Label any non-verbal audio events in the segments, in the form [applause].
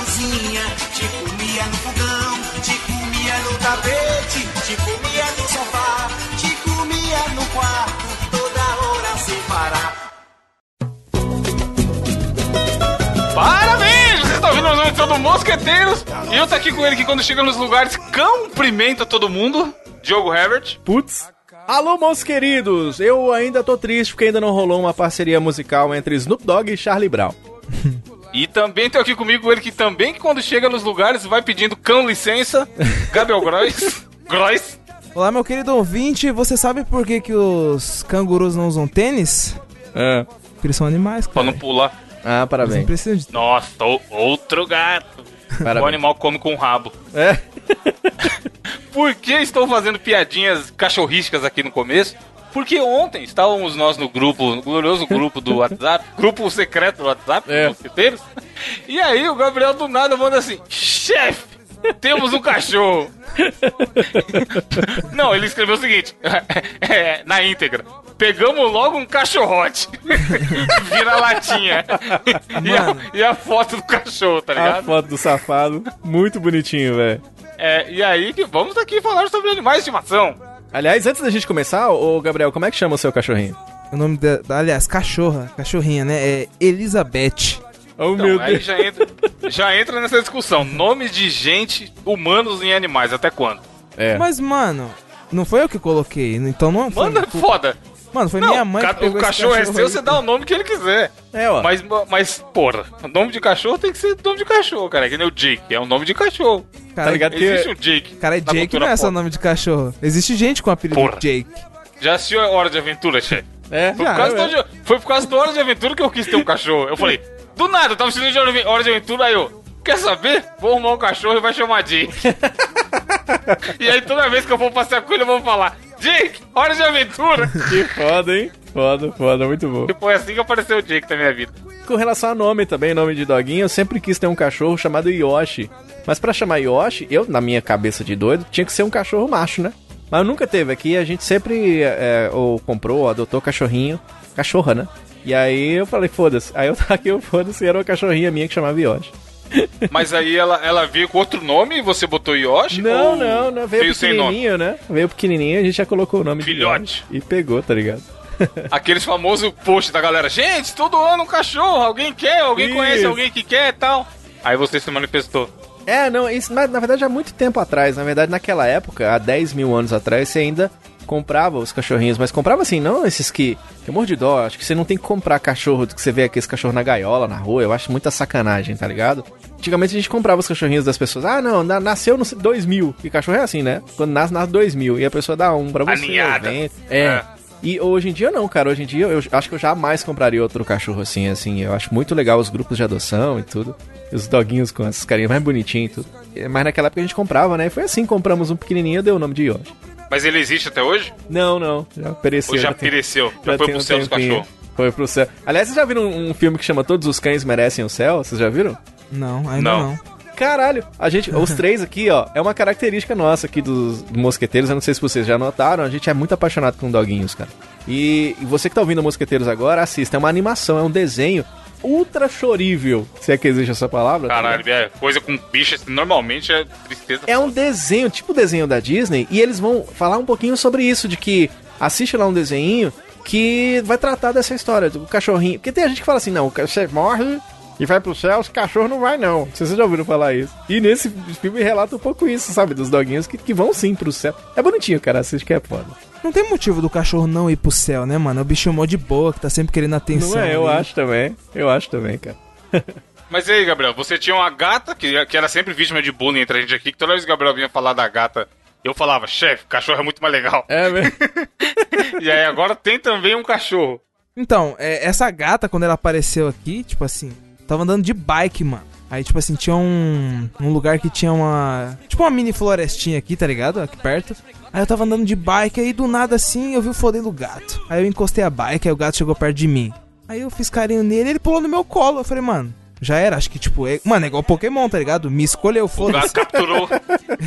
cozinha, te comia no fogão, te comia no tapete, te comia no sofá, te comia no quarto, toda hora sem parar. Parabéns! Vocês estão ouvindo mais uma edição do Mosqueteiros. E eu tô aqui com ele que quando chega nos lugares cumprimenta todo mundo. Diogo Herbert. Putz. Alô, meus queridos! Eu ainda tô triste porque ainda não rolou uma parceria musical entre Snoop Dogg e Charlie Brown. [laughs] E também tô aqui comigo ele que também quando chega nos lugares vai pedindo cão licença. [laughs] Gabriel Grois. Grois. Olá, meu querido ouvinte, você sabe por que, que os cangurus não usam tênis? Ah, Porque eles são animais, Pra cara. não pular. ah Eles não parabéns. precisam de... Nossa, o- outro gato. O parabéns. animal come com o rabo. É. [laughs] Por que estou fazendo piadinhas cachorrísticas aqui no começo? Porque ontem estávamos nós no grupo, no glorioso grupo do [laughs] WhatsApp, grupo secreto do WhatsApp, É. mosqueteiros. E aí o Gabriel do nada manda assim: chefe, temos um cachorro. [laughs] Não, ele escreveu o seguinte: [laughs] é, na íntegra. Pegamos logo um cachorrote. Vira latinha. E a, e a foto do cachorro, tá A ligado? foto do safado. Muito bonitinho, velho. É, e aí que vamos aqui falar sobre animais de estimação. Aliás, antes da gente começar, ô Gabriel, como é que chama o seu cachorrinho? O nome da... da- Aliás, cachorra, cachorrinha, né? É Elizabeth. Oh, Então, aí já entra, já entra nessa discussão. Nomes de gente, humanos e animais, até quando? É. Mas, mano, não foi eu que coloquei, então não foi... Manda foda. Mano, foi Não, minha mãe ca- que pegou o esse cachorro é seu, aí. você dá o nome que ele quiser. É, ó. Mas, mas, porra, o nome de cachorro tem que ser nome de cachorro, cara. Que nem o Jake, é um nome de cachorro. Cara, tá ligado? Existe um Jake. Cara, é Jake não é só nome de cachorro. Existe gente com apelido Porra. Jake. Já assistiu a Hora de Aventura, chefe? É. Foi, Já, por causa é. do Hora de- foi por causa do Hora de Aventura que eu quis ter um cachorro. Eu falei, do nada, eu tava assistindo de Hora de- Hora de Aventura, aí eu, quer saber? Vou arrumar um cachorro e vai chamar Jake. [laughs] e aí toda vez que eu for passear com ele, eu vou falar, Jake, Hora de Aventura. Que foda, hein? Foda, foda, muito bom. e foi assim que apareceu o Jake na minha vida. Com relação a nome também, nome de doguinho, eu sempre quis ter um cachorro chamado Yoshi. Mas pra chamar Yoshi, eu, na minha cabeça de doido, tinha que ser um cachorro macho, né? Mas nunca teve aqui, a gente sempre é, ou comprou, ou adotou cachorrinho, cachorra, né? E aí eu falei, foda-se. Aí eu tava aqui, eu foda-se, era uma cachorrinha minha que chamava Yoshi. Mas aí ela, ela veio com outro nome e você botou Yoshi? Não, não, não, veio, sem nome? pequenininho, né? Veio pequenininho, a gente já colocou o nome Filhote. E pegou, tá ligado? [laughs] Aqueles famosos posts da galera. Gente, todo ano um cachorro. Alguém quer? Alguém Isso. conhece alguém que quer e tal? Aí você se manifestou. É, não, isso na, na verdade há muito tempo atrás. Na verdade, naquela época, há 10 mil anos atrás, você ainda comprava os cachorrinhos, mas comprava assim, não esses que. Que morro de dó, acho que você não tem que comprar cachorro que você vê aqueles cachorros na gaiola, na rua, eu acho muita sacanagem, tá ligado? Antigamente a gente comprava os cachorrinhos das pessoas, ah não, na- nasceu no 2000, e cachorro é assim, né? Quando nasce, nasce 2000, e a pessoa dá um pra você. Evento. É. É. E hoje em dia não, cara. Hoje em dia eu acho que eu jamais compraria outro cachorro assim, assim. Eu acho muito legal os grupos de adoção e tudo. Os doguinhos com essas carinhas mais bonitinhos e tudo. É, Mas naquela época a gente comprava, né? E foi assim, compramos um pequenininho e deu o nome de Yoshi. Mas ele existe até hoje? Não, não. Já pereceu. Ou já tem- pereceu? Já, foi tem pro um céu dos cachorros? Foi pro céu. Aliás, vocês já viram um, um filme que chama Todos os Cães Merecem o Céu? Vocês já viram? Não, ainda Não. não. Caralho, a gente, [laughs] os três aqui, ó, é uma característica nossa aqui dos mosqueteiros. Eu não sei se vocês já notaram, a gente é muito apaixonado com doguinhos, cara. E, e você que tá ouvindo Mosqueteiros agora, assista. É uma animação, é um desenho ultra chorível, se é que existe essa palavra. tá Caralho, ligado? é, coisa com bichos normalmente é tristeza. É um desenho, tipo desenho da Disney, e eles vão falar um pouquinho sobre isso, de que assiste lá um desenho que vai tratar dessa história do cachorrinho. Porque tem a gente que fala assim, não, você morre e vai pro céu, os cachorros não vai não. Vocês já ouviram falar isso. E nesse filme relata um pouco isso, sabe? Dos doguinhos que, que vão sim pro céu. É bonitinho, cara, assiste que é foda. Não tem motivo do cachorro não ir pro céu, né, mano? É o bicho mó de boa, que tá sempre querendo atenção. Não é, eu ali. acho também. Eu acho também, cara. [laughs] Mas e aí, Gabriel, você tinha uma gata que, que era sempre vítima de bullying entre a gente aqui, que toda vez que o Gabriel vinha falar da gata, eu falava, chefe, cachorro é muito mais legal. É mesmo? [laughs] E aí agora tem também um cachorro. Então, é, essa gata, quando ela apareceu aqui, tipo assim, tava andando de bike, mano. Aí, tipo assim, tinha um, um lugar que tinha uma. Tipo uma mini florestinha aqui, tá ligado? Aqui perto. Aí eu tava andando de bike, aí do nada assim eu vi o fodendo do gato. Aí eu encostei a bike, aí o gato chegou perto de mim. Aí eu fiz carinho nele ele pulou no meu colo. Eu falei, mano, Já era, acho que, tipo, é... mano, é igual Pokémon, tá ligado? Me escolheu, O gato capturou. [laughs]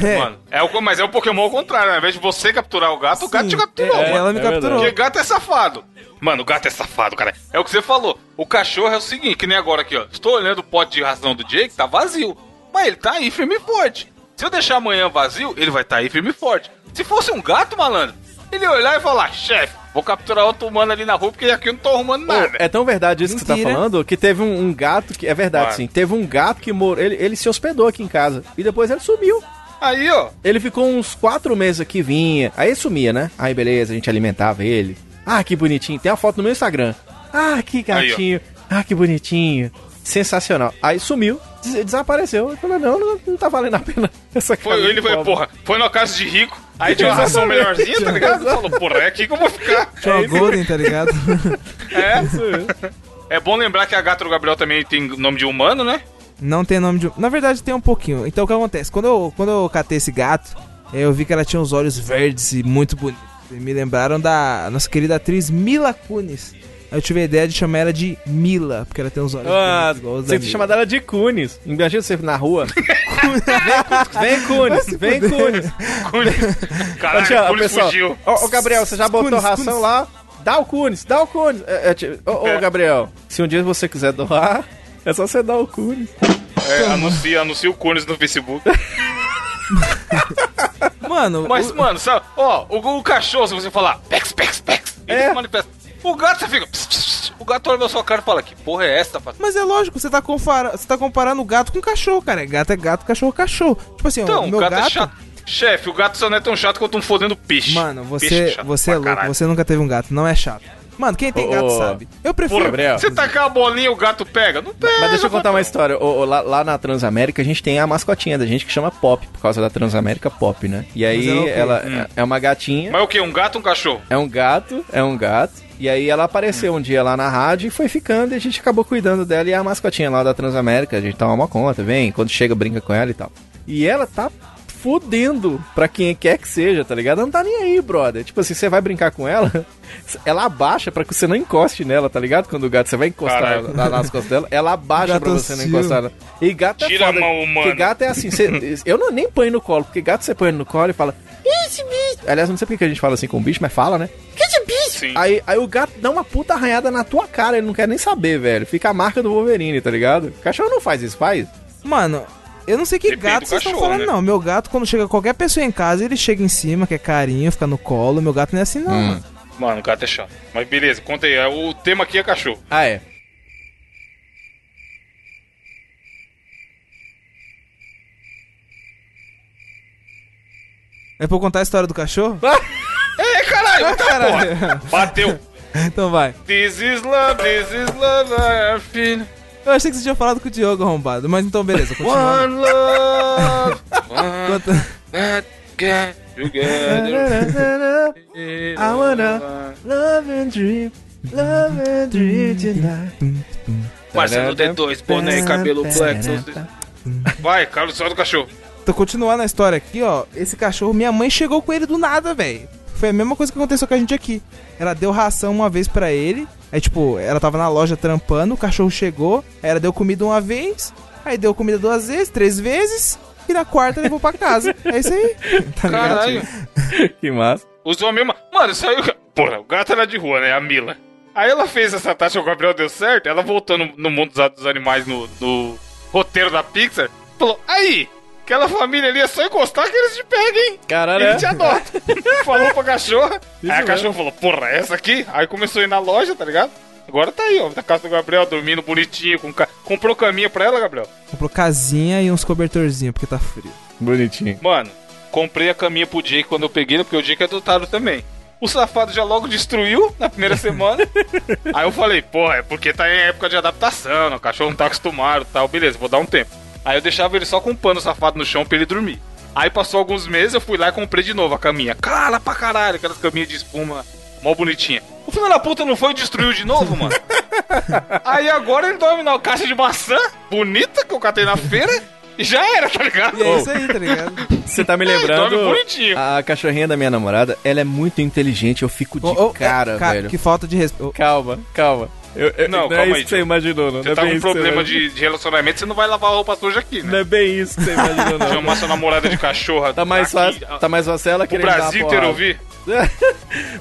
É. Mano, é o, mas é o Pokémon ao contrário, né? Ao invés de você capturar o gato, o gato te Sim, capturou, é. Ela me É capturou. Porque gato é safado. Mano, o gato é safado, cara. É o que você falou. O cachorro é o seguinte, que nem agora aqui, ó. Estou olhando o pote de ração do Jake, tá vazio. Mas ele tá aí firme e forte. Se eu deixar amanhã vazio, ele vai estar tá aí firme e forte. Se fosse um gato, malandro, ele ia olhar e falar, chefe, vou capturar outro humano ali na rua porque aqui eu não tô arrumando nada. é tão verdade isso que você tá Mentira. falando que teve um, um gato que. É verdade, Vai. sim. Teve um gato que morou. Ele, ele se hospedou aqui em casa. E depois ele sumiu. Aí, ó. Ele ficou uns quatro meses aqui, vinha. Aí sumia, né? Aí beleza, a gente alimentava ele. Ah, que bonitinho. Tem uma foto no meu Instagram. Ah, que gatinho. ah, que bonitinho. Sensacional. Aí sumiu, des- desapareceu. Eu falei, não, não, não tá valendo a pena [laughs] essa Foi, ele foi, pobre. porra, foi na casa de rico, aí tinha uma ração melhorzinha, tá ligado? Falou, porra, é aqui que eu vou ficar. Tinha uma Golden, tá ligado? [laughs] É. É bom lembrar que a gata do Gabriel também tem nome de humano, né? Não tem nome de. Na verdade, tem um pouquinho. Então o que acontece? Quando eu, quando eu catei esse gato, eu vi que ela tinha os olhos verdes e muito bonitos. E me lembraram da nossa querida atriz Mila Kunis. Aí eu tive a ideia de chamar ela de Mila, porque ela tem os olhos Ah, igual os você tem Mila. chamado ela de Cunes. Imagina você na rua. [laughs] vem, Cunes, vem, Cunes. Caralho, Ô, tia, o ô, Cunis pessoal, fugiu. Ô, ô, Gabriel, você já botou Cunes, ração Cunes. lá? Dá o Cunes, dá o. É, é, tia- ô, ô, É. [laughs] Gabriel, se um dia você quiser doar, é só você dar o Cunes. É, anuncia, anuncia o Cunis no Facebook. [laughs] Mano, Mas, o- mano, sabe, ó, o, o cachorro, se você falar pex, pex, pex, ele É. se manifesta. O gato, você fica. pss. O gato olha na sua cara e fala: Que porra é essa, rapaz? mas é lógico, você tá, compara... você tá comparando o gato com o cachorro, cara. Gato é gato, cachorro é cachorro. Tipo assim, Então, o o meu gato, gato. é chato. Chefe, o gato só não é tão chato quanto um fodendo peixe. Mano, Peixe você, chato você é pra louco, caralho. você nunca teve um gato, não é chato. Mano, quem tem Ô, gato ô. sabe. Eu prefiro. Porra, Gabriel. você tacar a bolinha o gato pega? Não pega. Mas deixa eu contar uma patrão. história. Ô, ô, lá, lá na Transamérica a gente tem a mascotinha da gente que chama Pop, por causa da Transamérica Pop, né? E aí ela é ela Hum. é uma gatinha, Mas o que? Um gato ou um cachorro? é um gato, é um gato. E aí ela apareceu um dia lá na rádio e foi ficando e a gente acabou cuidando dela e é a mascotinha lá da Transamérica, a gente toma uma conta, vem, quando chega brinca com ela e tal. E ela tá fudendo pra quem quer que seja, tá ligado? Ela não tá nem aí, brother. Tipo assim, você vai brincar com ela, [laughs] ela abaixa pra que você não encoste nela, tá ligado? Quando o gato, você vai encostar lá nas costas dela, ela abaixa Gato pra você não encostar nela. E gato é Tira a foda, mão humana. porque gato é assim, você- [laughs] eu não, nem ponho no colo, porque gato você põe no colo e fala, esse bicho. Aliás, não sei porque que a gente fala assim com o bicho, mas fala, né? Sim. Aí, aí o gato dá uma puta arranhada na tua cara, ele não quer nem saber, velho. Fica a marca do Wolverine, tá ligado? O cachorro não faz isso, faz? Mano, eu não sei que Depende gato vocês estão falando, né? não. Meu gato, quando chega qualquer pessoa em casa, ele chega em cima, quer carinho, fica no colo. Meu gato não é assim, não, Hum. mano. Mano, o gato é chato. Mas beleza, conta aí. O tema aqui é cachorro. Ah, é. É pra eu contar a história do cachorro? [laughs] É, caralho, Caralho. porra. Bateu. [laughs] então vai. This is love, this is love, I feeling. Eu achei que você tinha falado com o Diogo arrombado, mas então beleza, continua. One love, [laughs] one that get together. I wanna love and dream, love and dream tonight. Marcelo D2, boné e cabelo black. Vai, Carlos, só do cachorro. Então, continuando a história aqui, ó. Esse cachorro, minha mãe chegou com ele do nada, velho. Foi a mesma coisa que aconteceu com a gente aqui. Ela deu ração uma vez pra ele. Aí, tipo, ela tava na loja trampando, o cachorro chegou. Aí ela deu comida uma vez. Aí deu comida duas vezes, três vezes. E na quarta levou pra casa. É isso aí. [laughs] Tá? Caralho. Que massa. Usou a mesma. Mano, isso aí. Porra, o gato era de rua, né? A Mila. Aí ela fez essa taxa, o Gabriel deu certo. Ela voltando no mundo dos- dos animais no, no roteiro da Pixar. Falou: Aí, aquela família ali é só encostar que eles te pegam, hein? Caralho, Ele é? te adota. [laughs] Falou pra cachorra. aí a mesmo. cachorra falou: Porra, essa aqui? Aí começou a ir na loja, tá ligado? Agora tá aí, ó. Na casa do Gabriel, dormindo bonitinho. Com ca... Comprou caminha pra ela, Gabriel? Comprou casinha e uns cobertorzinhos, porque tá frio. Bonitinho. Mano, comprei a caminha pro Jake quando eu peguei, porque o Jake é adotado também. O safado já logo destruiu na primeira semana. [laughs] Aí eu falei, porra, é porque tá em época de adaptação, o cachorro não tá acostumado e tal. Beleza, vou dar um tempo. Aí eu deixava ele só com um pano safado no chão pra ele dormir. Aí passou alguns meses, eu fui lá e comprei de novo a caminha. Cala pra caralho, aquelas caminhas de espuma mó bonitinha. O filho da puta não foi e destruiu de novo, mano? [laughs] Aí agora ele dorme na caixa de maçã, bonita, que eu catei na feira, e já era, tá ligado? E é isso aí, tá ligado? Você tá me [laughs] Dorme lembrando. bonitinho. A cachorrinha da minha namorada, ela é muito inteligente, eu fico de Ô, ô, cara, é, velho. Que falta de respeito. Calma, calma. Eu- eu- Não, não é isso aí, que você imaginou, não. Você não é tá bem com você problema de, de relacionamento, você não vai lavar a roupa suja aqui, Não né? é bem isso que você imaginou, não. Chamar sua namorada de cachorra. Tá mais aqui, fácil, tá mais fácil ela O Brasil inteiro ouvir. [laughs]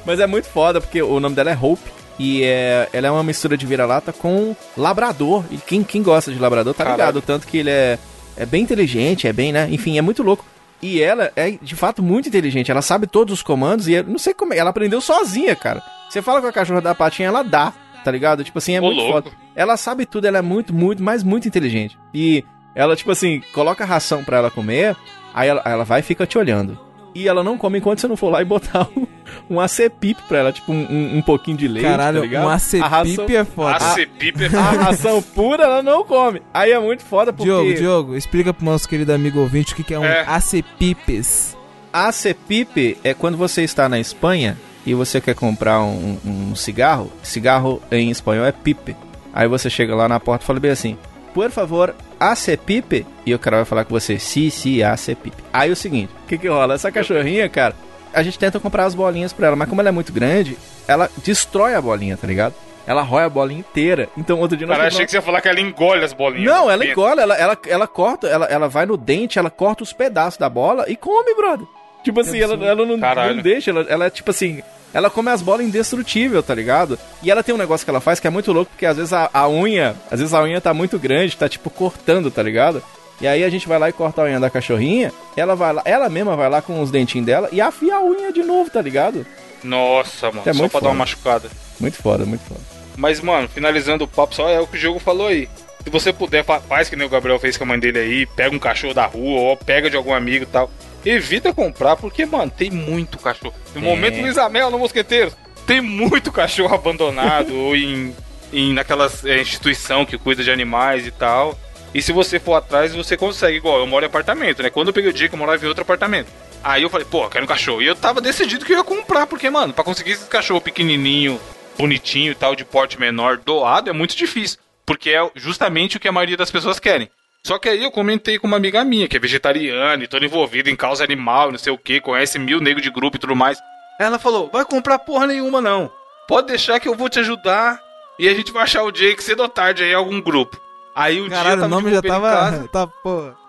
Mas é muito foda, porque o nome dela é Hope. E é, ela é uma mistura de vira-lata com labrador. E quem, quem gosta de labrador tá Caralho. ligado. Tanto que ele é, é bem inteligente, é bem, né? Enfim, é muito louco. E ela é, de fato, muito inteligente. Ela sabe todos os comandos e eu não sei como é. Ela aprendeu sozinha, cara. Você fala com a cachorra da patinha, ela dá, tá ligado? Tipo assim, é Ô, muito louco. foda. Ela sabe tudo, ela é muito, muito, mas muito inteligente. E ela, tipo assim, coloca ração pra ela comer, aí ela, ela vai e fica te olhando. E ela não come enquanto você não for lá e botar [laughs] um, um acepip pra ela, tipo um, um, pouquinho de leite, tá Caralho, ligado? um A ração, acepip é foda. A Cepipe é a ração pura ela não come. Aí é muito foda porque... Diogo, Diogo, explica pro nosso querido amigo ouvinte o que, que é um É. acepipes. Acepip é quando você está na Espanha e você quer comprar um, um cigarro. Cigarro em espanhol é pipe. Aí você chega lá na porta e fala bem assim: Por favor, acepip. E o cara vai falar com você: Si, si, acepip. Aí o seguinte: O que que rola? Essa cachorrinha, cara, a gente tenta comprar as bolinhas pra ela, mas como ela é muito grande, ela destrói a bolinha, tá ligado? Ela rói a bolinha inteira. Então outro dia nós Cara, achei que você ia falar que ela engole as bolinhas. não, ela Dentro. engole, ela, ela, ela corta, ela, ela vai no dente, ela corta os pedaços da bola e come, brother. Tipo assim, ela, ela não, Caralho. não deixa, ela, ela é tipo assim, ela come as bolas indestrutível, tá ligado? E ela tem um negócio que ela faz que é muito louco, porque às vezes a, a unha, às vezes a unha tá muito grande, tá tipo cortando, tá ligado? E aí a gente vai lá e corta a unha da cachorrinha, ela vai lá, ela mesma vai lá com os dentinhos dela e afia a unha de novo, tá ligado? Nossa, mano, É só pra dar uma foda. machucada. Muito foda, muito foda. Mas, mano, finalizando o papo, só é o que o jogo falou aí. Se você puder, fa- faz que nem o Gabriel fez com a mãe dele aí, pega um cachorro da rua ou pega de algum amigo e tal. Evita comprar, porque, mano, tem muito cachorro. No momento Luiz Amel no Mosqueteiro, tem muito cachorro abandonado [laughs] ou em, em naquelas é, instituição que cuida de animais e tal. E se você for atrás, você consegue. Igual, eu moro em apartamento, né? Quando eu peguei o dia que eu morava em outro apartamento. Aí eu falei, pô, eu quero um cachorro. E eu tava decidido que eu ia comprar, porque, mano, pra conseguir esse cachorro pequenininho, bonitinho e tal, de porte menor, doado, é muito difícil. Porque é justamente o que a maioria das pessoas querem. Só que aí eu comentei com uma amiga minha, que é vegetariana e toda envolvida em causa animal, não sei o que, conhece mil negros de grupo e tudo mais. Ela falou, vai comprar porra nenhuma não. Pode deixar que eu vou te ajudar e a gente vai achar o Jake cedo ou tarde aí em algum grupo. Aí um dia eu Caralho, tava o nome já tava. [laughs] Tá.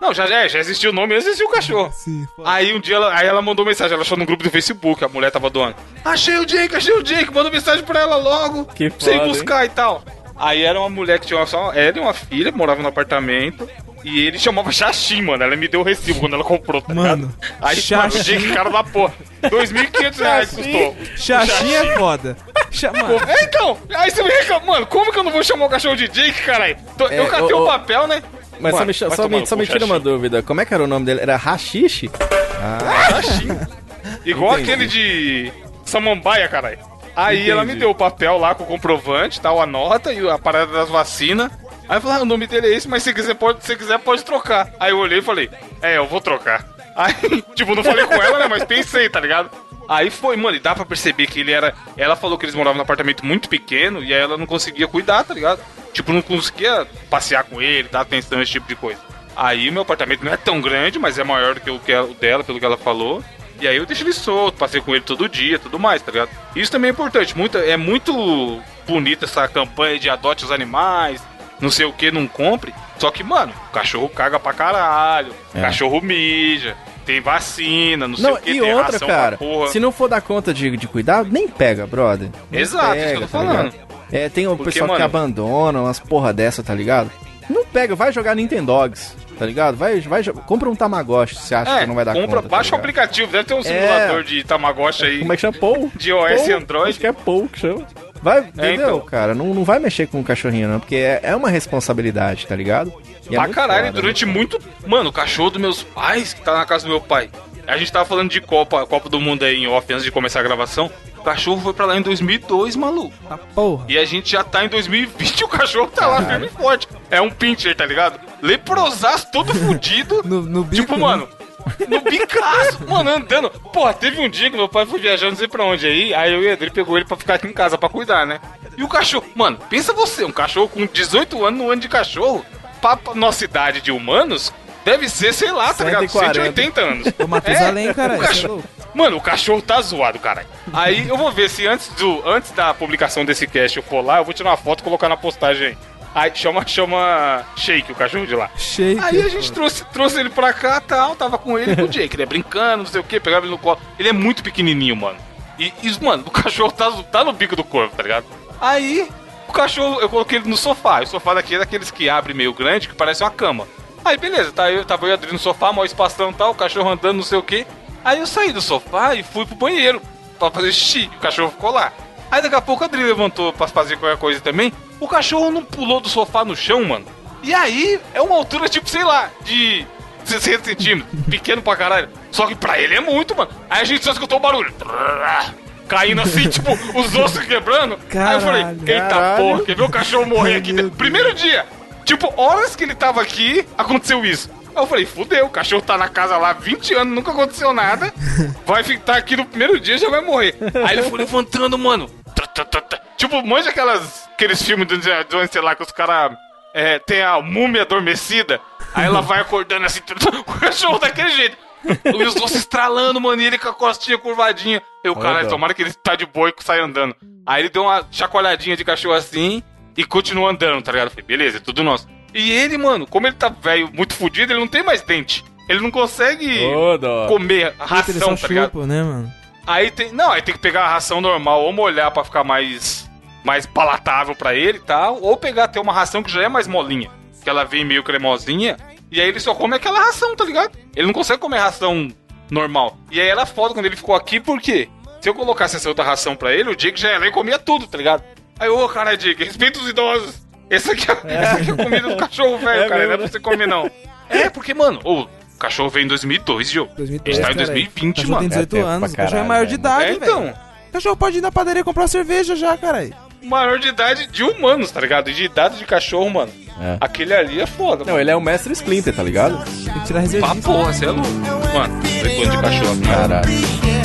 Não, já, já, já existiu o nome, já existiu o cachorro. [laughs] Sim. Aí um dia ela, aí ela mandou mensagem, ela achou no grupo do Facebook, a mulher tava doando. Achei o Jake, achei o Jake, mandou mensagem pra ela logo. Que foda, buscar e tal. Aí era uma mulher que tinha só ela e uma filha, morava no apartamento. E ele chamava Xaxim, mano. Ela me deu o recibo quando ela comprou, tá Mano, ligado? Aí, Xaxim. mano, o Jake, cara da porra. 2.500 reais custou. Xaxim é foda. É, então, aí você me reclama, mano, como que eu não vou chamar o cachorro de Jake, caralho? É, Eu catei o papel, né? Mas só Mano, me, cha- vai só me, só me tira uma dúvida. Como é que era o nome dele? Era Rachixe? Xaxim. Igual Entendi. aquele de Samambaia, caralho. Aí Entendi. ela me deu o papel lá com o comprovante, tal, a nota e a parada das vacinas. Aí eu falei, ah, o nome dele é esse, mas se quiser pode, se quiser pode trocar. Aí eu olhei e falei, é, eu vou trocar. [laughs] Aí, tipo, não falei com ela, né, mas pensei, tá ligado? Aí foi, mano, e dá pra perceber que ele era. Ela falou que eles moravam num apartamento muito pequeno e aí ela não conseguia cuidar, tá ligado? Tipo, não conseguia passear com ele, dar atenção, esse tipo de coisa. Aí meu apartamento não é tão grande, mas é maior do que o, que o dela, pelo que ela falou. E aí eu deixo ele solto, passei com ele todo dia, tudo mais, tá ligado? Isso também é importante. Muito, é muito bonita essa campanha de adote os animais, não sei o que, não compre. Só que, mano, o cachorro caga pra caralho, É. cachorro mija, tem vacina, não sei Não, o que, e tem outra, cara, se não for dar conta de, de cuidar, nem pega, brother. Nem Exato, isso que eu tô tá falando. ligado? É, tem o pessoal que mano- abandona umas porra dessa, tá ligado? Não pega, vai jogar Nintendogs, tá ligado? Vai, vai, compra um Tamagotchi, se acha É, que não vai dar compra, conta. tá baixa o ligado? aplicativo, deve ter um simulador É. de Tamagotchi aí. Como é que chama? Pou? De iOS Pou? e Android. Acho que é Pou que chama. Vai, entendeu, então. cara? Não, não vai mexer com o cachorrinho, não, porque é, é uma responsabilidade, tá ligado? E é pra caralho, foda, durante muito. Mano, o cachorro dos meus pais, que tá na casa do meu pai. A gente tava falando de Copa, Copa do Mundo aí em off antes de começar a gravação. O cachorro foi pra lá em 2002, maluco. tá porra. E a gente já tá em 2020 e [laughs] o cachorro tá lá firme e forte. É um pincher, tá ligado? Leprosaço todo [laughs] fudido. No, no bico, tipo, né? mano, no bicaço, mano, andando. Porra, teve um dia que meu pai foi viajando, não sei pra onde aí. Aí eu e pegou ele pra ficar aqui em casa pra cuidar, né? E o cachorro, mano, pensa você, um cachorro com 18 anos no ano de cachorro, pra nossa idade de humanos, deve ser, sei lá, tá ligado? 140. 180 anos. Matusalém, É, o Isso é cachorro- louco. Mano, o cachorro tá zoado, caralho. Aí eu vou ver se antes, do, antes da publicação desse cast eu for lá, eu vou tirar uma foto e colocar na postagem aí. Aí chama, chama Shake, o cachorro de lá. Shake. Aí a gente trouxe, trouxe ele pra cá tal, tava com ele com o Jake, né? Brincando, não sei o que, pegava ele no colo. Ele é muito pequenininho, mano. E, e, mano, o cachorro tá, tá no bico do corpo, tá ligado? Aí, o cachorro, eu coloquei ele no sofá. O sofá daqui é daqueles que abre meio grande, que parece uma cama. Aí, beleza, tá, eu, tava eu e Adri no sofá, maior espação e tal, o cachorro andando, não sei o que. Aí eu saí do sofá e fui pro banheiro pra fazer xixi. O cachorro ficou lá. Aí daqui a pouco a Adri levantou pra fazer qualquer coisa também. O cachorro não pulou do sofá no chão, mano. E aí é uma altura, tipo, sei lá, de 60 centímetros. [laughs] Pequeno pra caralho. Só que pra ele é muito, mano. Aí a gente só escutou o barulho. Caindo assim, [laughs] tipo, os ossos quebrando. aí eu falei, Caralho. eita Caralho. porra, quer ver o cachorro morrer aqui? Primeiro dia. Tipo, horas que ele tava aqui, aconteceu isso. Aí eu falei, fudeu, o cachorro tá na casa lá há 20 anos, nunca aconteceu nada. [laughs] Vai ficar aqui no primeiro dia já vai morrer. Aí ele foi levantando, mano. Tipo, manja aquelas, aqueles filmes do Indiana Jones, sei lá, que os caras é, tem a múmia adormecida. Aí ela vai acordando assim, [laughs] o cachorro daquele jeito. E os ossos estralando, mano, e ele com a costinha curvadinha. Eu, caralho, dó. tomara que ele tá de boa e sai andando. Aí ele deu uma chacoalhadinha de cachorro assim e continua andando, tá ligado? Eu falei, beleza, é tudo nosso. E ele, mano, como ele tá velho, muito fudido, ele não tem mais dente. Ele não consegue dó. comer ração, tá ligado? chupa, né, mano? Aí tem. Não, aí tem que pegar a ração normal ou molhar pra ficar mais. mais palatável pra ele e tal. Ou pegar até uma ração que já é mais molinha. Que ela vem meio cremosinha. E aí ele só come aquela ração, tá ligado? Ele não consegue comer ração normal. E aí era foda quando ele ficou aqui, porque se eu colocasse essa outra ração pra ele, o Jake já ia lá e comia tudo, tá ligado? Aí, ô, cara, Jake, respeita os idosos. Esse aqui é, [laughs] esse aqui é comida do cachorro velho, É cara. mesmo, Não é pra você comer, não. É, porque, mano, ô, o cachorro veio em 2002, Diogo. 2003, A gente tá em cara, 2020, cachorro mano. tem 18 É anos, o pra cachorro é maior de velho. idade, É, velho. então. O cachorro pode ir na padaria comprar cerveja já, caralho. maior de idade de humanos, tá ligado? E de idade de cachorro, mano. É. Aquele ali é foda, Não, mano. ele é o mestre Splinter, tá ligado? Tem que tirar Pá, reservista. porra, você é louco. Mano, de cachorro. Caralho.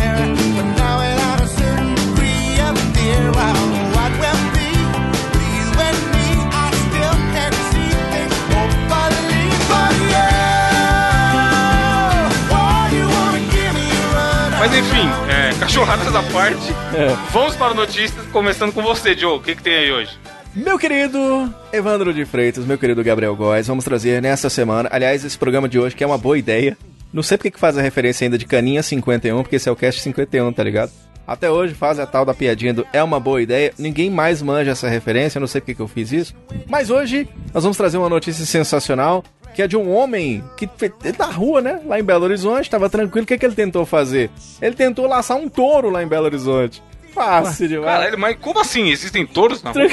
Mas enfim, é, cachorradas à parte, É. vamos para notícias, começando com você, Joe. O que, que tem aí hoje? Meu querido Evandro de Freitas, meu querido Gabriel Góes, vamos trazer nessa semana, aliás, esse programa de hoje que é uma boa ideia. Não sei porque que faz a referência ainda de Caninha 51, porque esse é o cast 51, tá ligado? Até hoje faz a tal da piadinha do é uma boa ideia, ninguém mais manja essa referência, eu não sei porque que eu fiz isso. Mas hoje nós vamos trazer uma notícia sensacional, que é de um homem que ele na rua, né, lá em Belo Horizonte, tava tranquilo, o que, que ele tentou fazer? Ele tentou laçar um touro lá em Belo Horizonte. Fácil demais. Caralho, mas como assim? Existem touros na rua?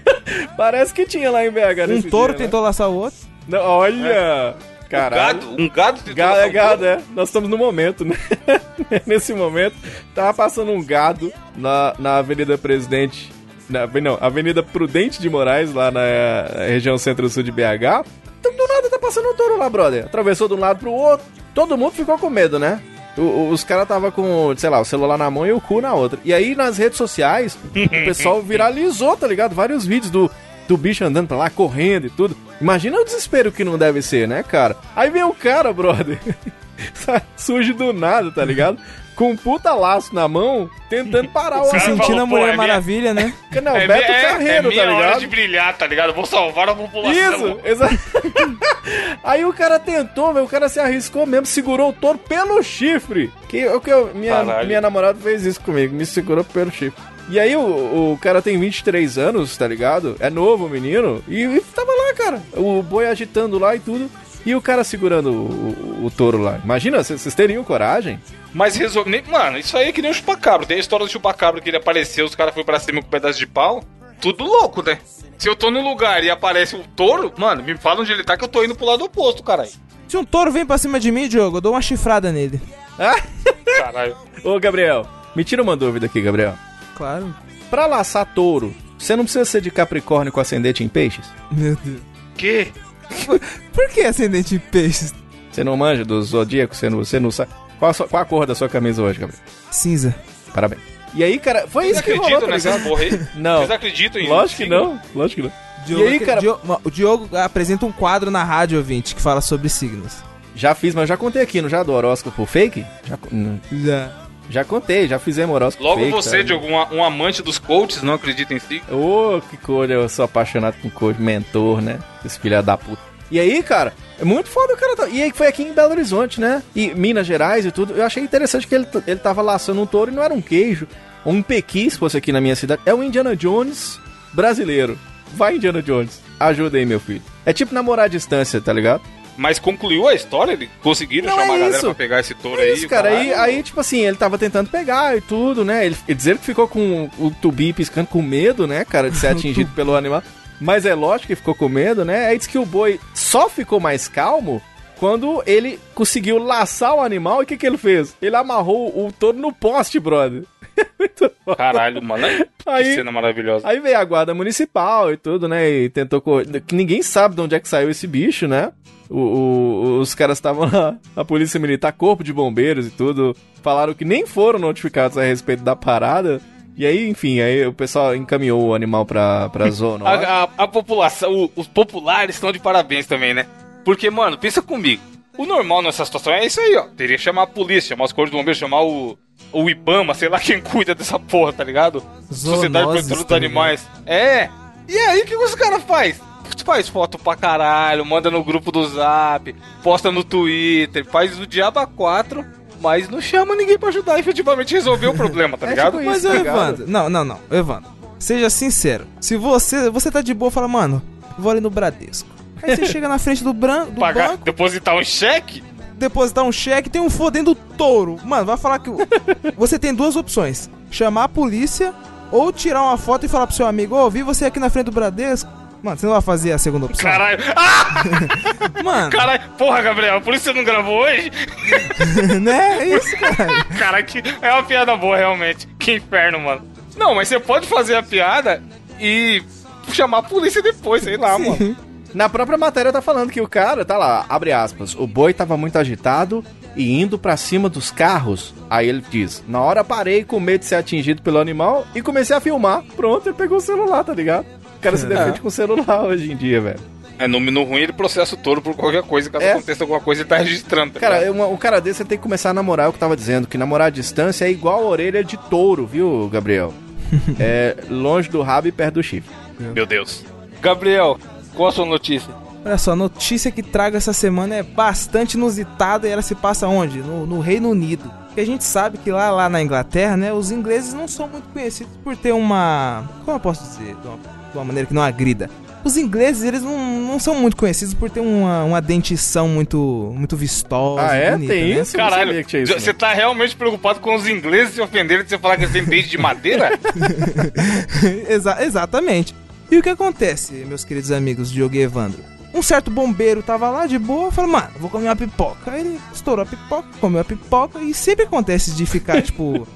[laughs] Parece que tinha lá em BH Um touro dia, né? tentou laçar o outro. Não, olha! Caralho. Gado? Um gado tentou Gado laçar é um gado, touro? é. Nós estamos no momento, né? [laughs] Nesse momento, tava passando um gado na, na Avenida Presidente. Na, não, Avenida Prudente de Moraes, lá na eh, região centro-sul de BH. Do nada tá passando um touro lá, brother. Atravessou de um lado pro outro. Todo mundo ficou com medo, né? O- os caras tava com, sei lá, o celular na mão e o cu na outra. E aí nas redes sociais, o [laughs] pessoal viralizou, tá ligado? Vários vídeos do, do bicho andando pra lá, correndo e tudo. Imagina o desespero que não deve ser, né, cara? Aí vem o cara, brother, [laughs] surge do nada, tá ligado? Com um puta laço na mão, tentando parar o Se sentindo a Mulher é minha- Maravilha, né? [laughs] Não, É, Beto é, Carreiro, é tá hora ligado? de brilhar, tá ligado? Vou salvar a população. Isso, exato. [laughs] Aí o cara tentou, meu, o cara se arriscou mesmo, segurou o touro pelo chifre. Que o que eu, minha, Caralho. minha namorada fez isso comigo, me segurou pelo chifre. E aí o, o cara tem 23 anos, tá ligado? É novo o menino. E, e tava lá, cara. O boi agitando lá e tudo. E o cara segurando o, o- o touro lá. Imagina, vocês teriam coragem? Mas resolve. Mano, isso aí é que nem o chupacabra. Tem a história do chupacabra que ele apareceu, os caras foram pra cima com um pedaço de pau. Tudo louco, né? Se eu tô num lugar e aparece um touro, mano, me fala onde ele tá que eu tô indo pro lado oposto, caralho. Se um touro vem pra cima de mim, Diogo, eu dou uma chifrada nele. [laughs] Ah? Caralho. Ô, Gabriel, me tira uma dúvida aqui, Gabriel. Claro. Pra laçar touro, você não precisa ser de Capricórnio com ascendente em peixes? Meu Deus. Que? Por que ascendente em peixes? Você não manja do zodíaco? Você não, você não sabe? Qual a, sua- qual a cor da sua camisa hoje, Gabriel? Cinza. Parabéns. E aí, cara, foi Vocês isso que rolou, acreditam tá ligado? porra aí? [laughs] Não. Vocês acreditam em Lógico que não, lógico que não. Diogo, E aí, cara- Diogo- o Diogo apresenta um quadro na rádio ouvinte que fala sobre signos. Já fiz, mas já contei aqui, não já do horóscopo fake? Já, Já. Já contei, já fizemos horóscopo Logo fake, você, tá? Diogo, um, um amante dos coaches, não acredita em si. Ô, que coisa, eu sou apaixonado com coach, mentor, né? Esse filho da puta. E aí, cara, é muito foda o cara. tá- E aí foi aqui em Belo Horizonte, né? E Minas Gerais e tudo. Eu achei interessante que ele, ele tava laçando um touro e não era um queijo. Ou um pequi, se fosse aqui na minha cidade. É o Indiana Jones brasileiro. Vai, Indiana Jones. Ajuda aí, meu filho. É tipo namorar à distância, tá ligado? Mas concluiu a história? Ele conseguiram Não, chamar é a galera pra pegar esse touro É aí? isso, cara. Aí, aí, tipo assim, ele tava tentando pegar e tudo, né? Ele, ele dizer que ficou com o tubi piscando com medo, né, cara, de ser [laughs] atingido pelo animal. Mas é lógico que ficou com medo, né? Aí diz que o boi só ficou mais calmo quando ele conseguiu laçar o animal. E o que, que ele fez? Ele amarrou o touro no poste, brother. Muito foda. Caralho, mano. Aí- que cena maravilhosa. Aí veio a guarda municipal e tudo, né? E tentou. Ninguém sabe de onde é que saiu esse bicho, né? O- o- os caras estavam lá, a polícia militar, corpo de bombeiros e tudo, falaram que nem foram notificados a respeito da parada. E aí, enfim, aí o pessoal encaminhou o animal pra, pra [laughs] zona. A, a- a população, o- os populares estão de parabéns também, né? Porque, mano, pensa comigo. O normal nessa situação é isso aí, ó. Teria que chamar a polícia, chamar os corpos de bombeiros, chamar o, o Ibama, sei lá quem cuida dessa porra, tá ligado? Sociedade Zoonoses, Protetora dos tá Animais. É. E aí, o que os caras faz? Faz foto pra caralho, manda no grupo do Zap, posta no Twitter, faz o Diaba 4, mas não chama ninguém pra ajudar a efetivamente resolver o problema, tá [laughs] É ligado? tipo Mas, isso, ligado? Evandro, não, não, não, Evandro, seja sincero. Se você, você tá de boa, fala, mano, vou ali no Bradesco. Aí você [laughs] chega na frente do, bran, do Pagar, banco, depositar um cheque? Depositar um cheque, tem um fodendo touro. Mano, vai falar que [laughs] você tem duas opções: chamar a polícia ou tirar uma foto e falar pro seu amigo, ô, vi você aqui na frente do Bradesco. Mano, você não vai fazer a segunda opção? Caralho. Ah! [laughs] [laughs] Mano, Caralho, porra, Gabriel, por isso você não gravou hoje? né? É isso, cara. Cara, que é uma piada boa, realmente. Que inferno, mano. Não, mas você pode fazer a piada e chamar a polícia depois, sei lá, mano. Na própria matéria tá falando que o cara, tá lá, abre aspas, o boi tava muito agitado e indo pra cima dos carros. Aí ele diz: Na hora parei com medo de ser atingido pelo animal e comecei a filmar. Pronto, ele pegou o celular, tá ligado? O cara se defende com o celular hoje em dia, velho. É, no, no ruim ele processa o touro por qualquer coisa. Caso É. aconteça alguma coisa, ele tá registrando. Tá Cara, uma- um cara desse ele tem que começar a namorar, é o que eu tava dizendo, que namorar à distância é igual a orelha de touro, viu, Gabriel? [laughs] é longe do rabo e perto do chifre. Meu Deus. Gabriel, qual a sua notícia? Olha só, a notícia que trago essa semana é bastante inusitada e ela se passa onde? No, no Reino Unido. E a gente sabe que lá, lá na Inglaterra, né, os ingleses não são muito conhecidos por ter uma. Como eu posso dizer? De uma, de uma maneira que não agrida. Os ingleses, eles não, não são muito conhecidos por ter uma, uma dentição muito, muito vistosa. Ah, é? bonita, Tem né? isso? Caralho, tinha isso, você tá realmente preocupado com os ingleses se ofenderem de você falar que eles têm dente de madeira? [laughs] Exa- exatamente. E o que acontece, meus queridos amigos Diogo e Evandro? Um certo bombeiro tava lá de boa, falou, mano, vou comer uma pipoca. Aí ele estourou a pipoca, comeu a pipoca e sempre acontece de ficar, [laughs] tipo.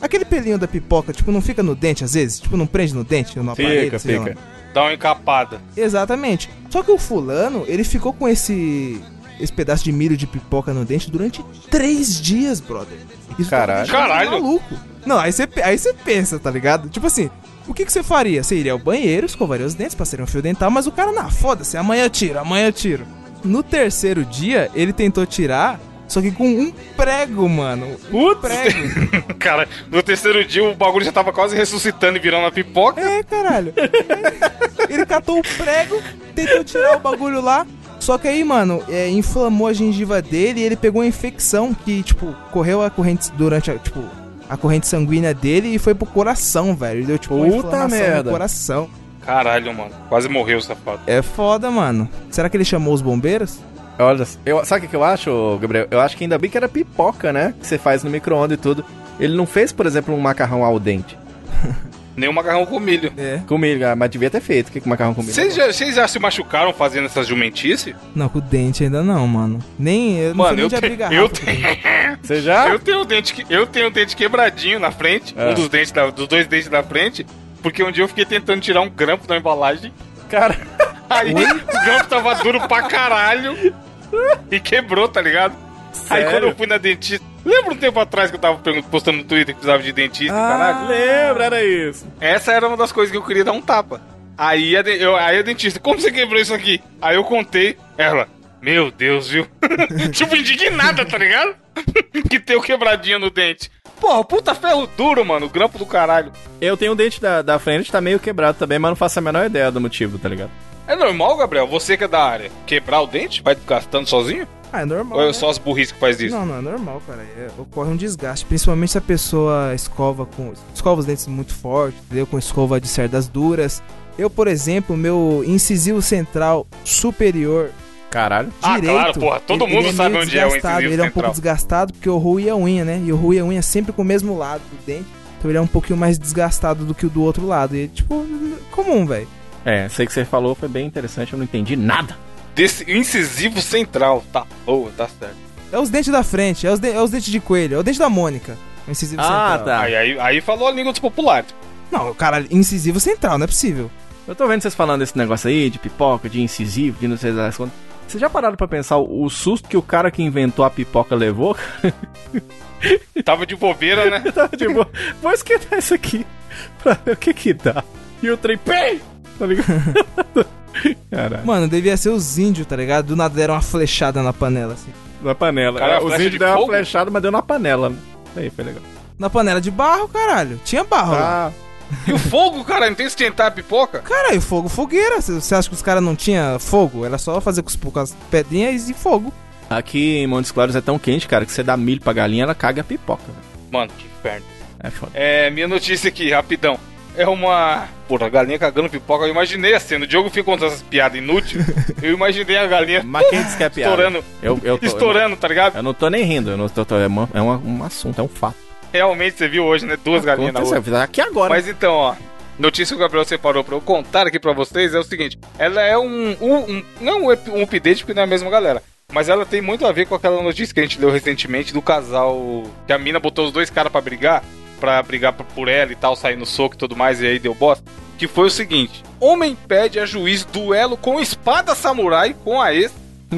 Aquele pelinho da pipoca, tipo, não fica no dente às vezes? Tipo, não prende no dente, no aparelho, Fica, fica. Dá uma encapada. Exatamente. Só que o fulano, ele ficou com esse esse pedaço de milho de pipoca no dente durante três dias, brother. Isso tá Caralho. Caralho. maluco. Não, aí você aí você pensa, tá ligado? Tipo assim, o que que você faria? Você iria ao banheiro, escovaria os dentes, passaria um fio dental, mas o cara, na foda-se, amanhã eu tiro, amanhã eu tiro. No terceiro dia, ele tentou tirar, só que com um prego, mano. Um prego. [laughs] Cara, no terceiro dia o bagulho já tava quase ressuscitando e virando a pipoca. É, caralho. [laughs] Ele catou o prego, tentou tirar o bagulho lá. Só que aí, mano, é, inflamou a gengiva dele e ele pegou uma infecção que, tipo, correu a corrente durante a, tipo, a corrente sanguínea dele e foi pro coração, velho. Ele deu, tipo, uma Puta inflamação merda. no coração. Caralho, mano. Quase morreu, safado. É foda, mano. Será que ele chamou os bombeiros? Olha, eu, sabe o que que eu acho, Gabriel? Eu acho que ainda bem que era pipoca, né? Que você faz no micro-ondas e tudo. Ele não fez, por exemplo, um macarrão ao dente. [laughs] Nem o macarrão com milho. É. Com milho, ah, mas devia ter feito. O que que macarrão com milho? Vocês já, vocês já se machucaram fazendo essas jumentices? Não, com o dente ainda não, mano. Nem. Eu não Mano, eu, de te- abrir garrafa. eu, tenho, [laughs] Você já? eu tenho o dente que- eu tenho o dente quebradinho na frente, É. um dos dentes da- dos dois dentes da frente, porque um dia eu fiquei tentando tirar um grampo da embalagem, Cara, aí o grampo tava duro pra caralho [laughs] e quebrou, tá ligado? Aí quando eu fui na dentista, lembra um tempo atrás que eu tava postando no Twitter que precisava de dentista, Ah. caralho? lembra, era isso. Essa era uma das coisas que eu queria dar um tapa. Aí a, eu, aí a dentista, como você quebrou isso aqui? Aí eu contei, ela, meu Deus, viu? [laughs] tipo, indignada, tá ligado? [laughs] que tem o quebradinho no dente. Porra, puta ferro duro, mano. Grampo do caralho. Eu tenho o dente da, da frente, tá meio quebrado também, mas não faço a menor ideia do motivo, tá ligado? É normal, Gabriel? Você que é da área, quebrar o dente? Vai gastando sozinho? Ah, é normal. Ou é né? só as burrices que faz isso? Não, não é normal, cara. É- ocorre um desgaste. Principalmente se a pessoa escova com. Escova os dentes muito forte, entendeu? Com escova de cerdas duras. Eu, por exemplo, meu incisivo central superior Caralho. Ah, direito. claro, porra, todo ele- mundo ele sabe meio onde é o incisivo Ele é um central. pouco desgastado porque eu ruí a unha, né? E eu ruí a unha sempre com o mesmo lado do dente. Então ele é um pouquinho mais desgastado do que o do outro lado. E, tipo, comum, velho. É, sei que você falou, foi bem interessante, eu não entendi nada. Desse incisivo central. Tá boa, tá certo. É os dentes da frente, é os, de- é os dentes de coelho, é o dente da Mônica. O incisivo Ah, central. tá. Aí, aí, aí falou a língua dos populares. Não, cara, incisivo central, não é possível. Eu tô vendo vocês falando desse negócio aí, de pipoca, de incisivo, de não sei das quantas. Vocês já pararam pra pensar o, susto que o cara que inventou a pipoca levou? [laughs] Tava de bobeira, né? [laughs] Tava tipo, vou esquentar isso aqui pra ver o que que dá. E o trem! Tá ligado? [laughs] Caralho. Mano, devia ser os índios, tá ligado? Do nada deram uma flechada na panela, assim. Na panela. Cara, É, Os índios de deram uma flechada, mas deu na panela. aí foi legal. Na panela de barro, caralho. Tinha barro. Ah, E o fogo, cara, não tem que esquentar a pipoca? Caralho, fogo, fogueira. Você acha que os caras não tinham fogo? Era só fazer com, as pedrinhas e fogo. aqui em Montes Claros é tão quente, cara, que você dá milho pra galinha, ela caga a pipoca. Mano, que inferno. É foda. É, minha notícia aqui, rapidão. É uma. Porra, galinha cagando pipoca. Eu imaginei a cena. O Diogo fica contando essas piadas inúteis. [laughs] Eu imaginei a galinha Mas quem disse que é piada? estourando, Eu, eu tô, estourando, tá ligado? Eu não tô nem rindo, eu não tô, tô- é, uma- é uma- um assunto, é um fato. Realmente você viu hoje, né? Duas galinhas na fiz aqui agora. Mas então, ó. Notícia que o Gabriel separou pra eu contar aqui pra vocês é o seguinte: ela é um. um, um- não um, ep- um update, porque não é a mesma galera. Mas ela tem muito a ver com aquela notícia que a gente leu recentemente do casal. Que a mina botou os dois caras pra brigar. Pra brigar por- por ela e tal, sair no soco e tudo mais, e aí deu bosta. Que foi o seguinte: Homem pede a juiz duelo com espada samurai com a ex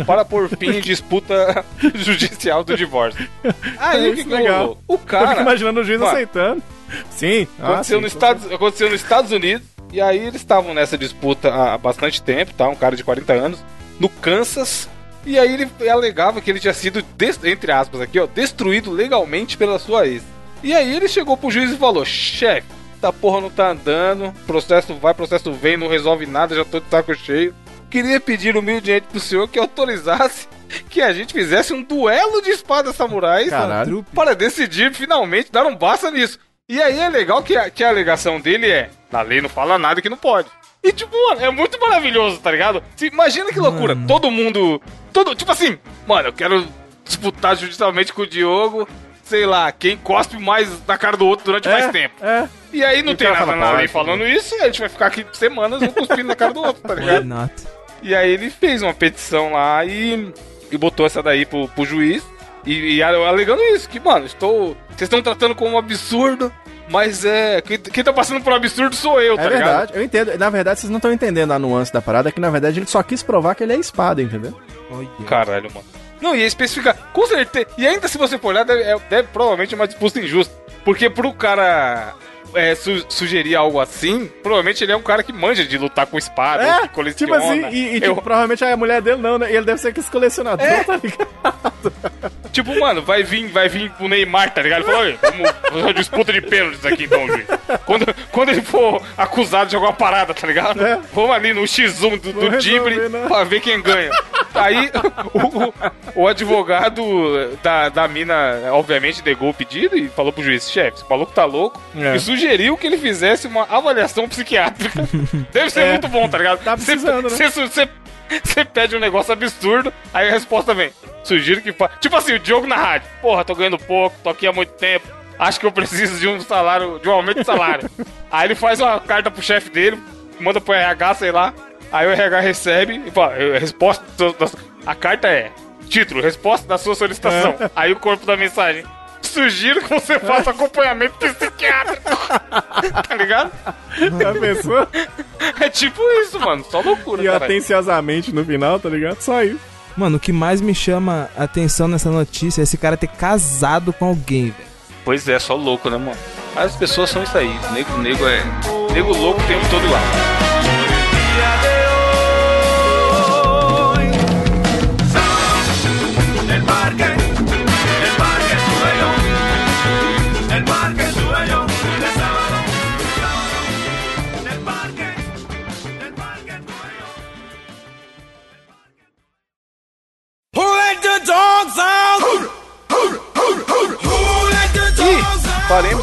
para pôr [laughs] fim em disputa [laughs] judicial do divórcio. [laughs] Aí o que, que é legal. rolou? O Eu cara. imaginando o juiz Mano. aceitando. Sim. ah, Aconteceu, sim, nos com Estados, aconteceu nos Estados Unidos. E aí eles estavam nessa disputa há bastante tempo, tá? Um cara de 40 anos. No Kansas. E aí ele alegava que ele tinha sido, entre aspas aqui, ó, destruído legalmente pela sua ex. E aí ele chegou pro juiz e falou: chefe, essa porra não tá andando, processo vai, processo vem, não resolve nada, já tô de saco cheio. Queria pedir humildemente pro senhor que autorizasse que a gente fizesse um duelo de espadas samurais Caralho. para decidir finalmente dar um basta nisso. E aí é legal que a, que a alegação dele é: na lei não fala nada que não pode. E tipo, mano, é muito maravilhoso, tá ligado? Se- imagina que loucura, Mano. todo mundo. Todo, tipo assim, mano, eu quero disputar judicialmente com o Diogo. Sei lá, quem cospe mais na cara do outro durante mais É, tempo. É. E aí não E tem nada fala, na lei falando isso, e a gente vai ficar aqui semanas um cuspindo na cara do outro, tá [laughs] ligado? not? E aí ele fez uma petição lá e, e botou essa daí pro, pro juiz. E, e alegando isso, que, mano, estou. Vocês estão tratando como um absurdo, mas é. Quem, quem tá passando por um absurdo sou eu, tá É ligado? verdade, eu entendo. Na verdade, vocês não estão entendendo a nuance da parada, que na verdade ele só quis provar que ele é espada, entendeu? Olha. Caralho, mano. Não, e especificar, com certeza. E ainda se você for olhar, deve, é- deve provavelmente uma disputa injusta. Porque pro cara é, su- sugerir algo assim, provavelmente ele é um cara que manja de lutar com espada, que tipo assim, e, e, tipo, Eu- provavelmente a mulher dele não, né? E ele deve ser aquele colecionador, É. tá ligado? Tipo, mano, vai vir, vai vir o Neymar, tá ligado? Ele falou, "Oi, vamos fazer uma disputa de pênaltis aqui então, juiz. Quando, quando ele for acusado de alguma parada, tá ligado? É. Vamos ali no X1 do, do Dibre né? pra ver quem ganha. Aí o, o- o advogado da, da mina, obviamente, negou o pedido e falou pro juiz, chefe, esse maluco tá louco. É. E sugeriu que ele fizesse uma avaliação psiquiátrica. [laughs] Deve ser É. muito bom, tá ligado? Tá Você- precisando, né? você- pede um negócio absurdo, aí a resposta vem. Sugiro que. fa- Tipo assim, o Diogo na rádio. Porra, tô ganhando pouco, tô aqui há muito tempo. Acho que eu preciso de um salário, de um aumento de salário. [laughs] aí ele faz uma carta pro chefe dele, manda pro RH, sei lá. Aí o RH recebe e fala: "Eh, resposta. da- A carta é: título, resposta da sua solicitação. Aí o corpo da mensagem. Sugiro que você faça [laughs] acompanhamento psiquiátrico. [laughs] tá ligado? Já pensou? É tipo isso, mano. Só loucura, E cara. atenciosamente no final, tá ligado? Só isso. Mano, o que mais me chama a atenção nessa notícia é esse cara ter casado com alguém, velho. Pois é, só louco, né, mano? As pessoas são isso aí. Nego, nego é. Nego louco o tempo todo lá.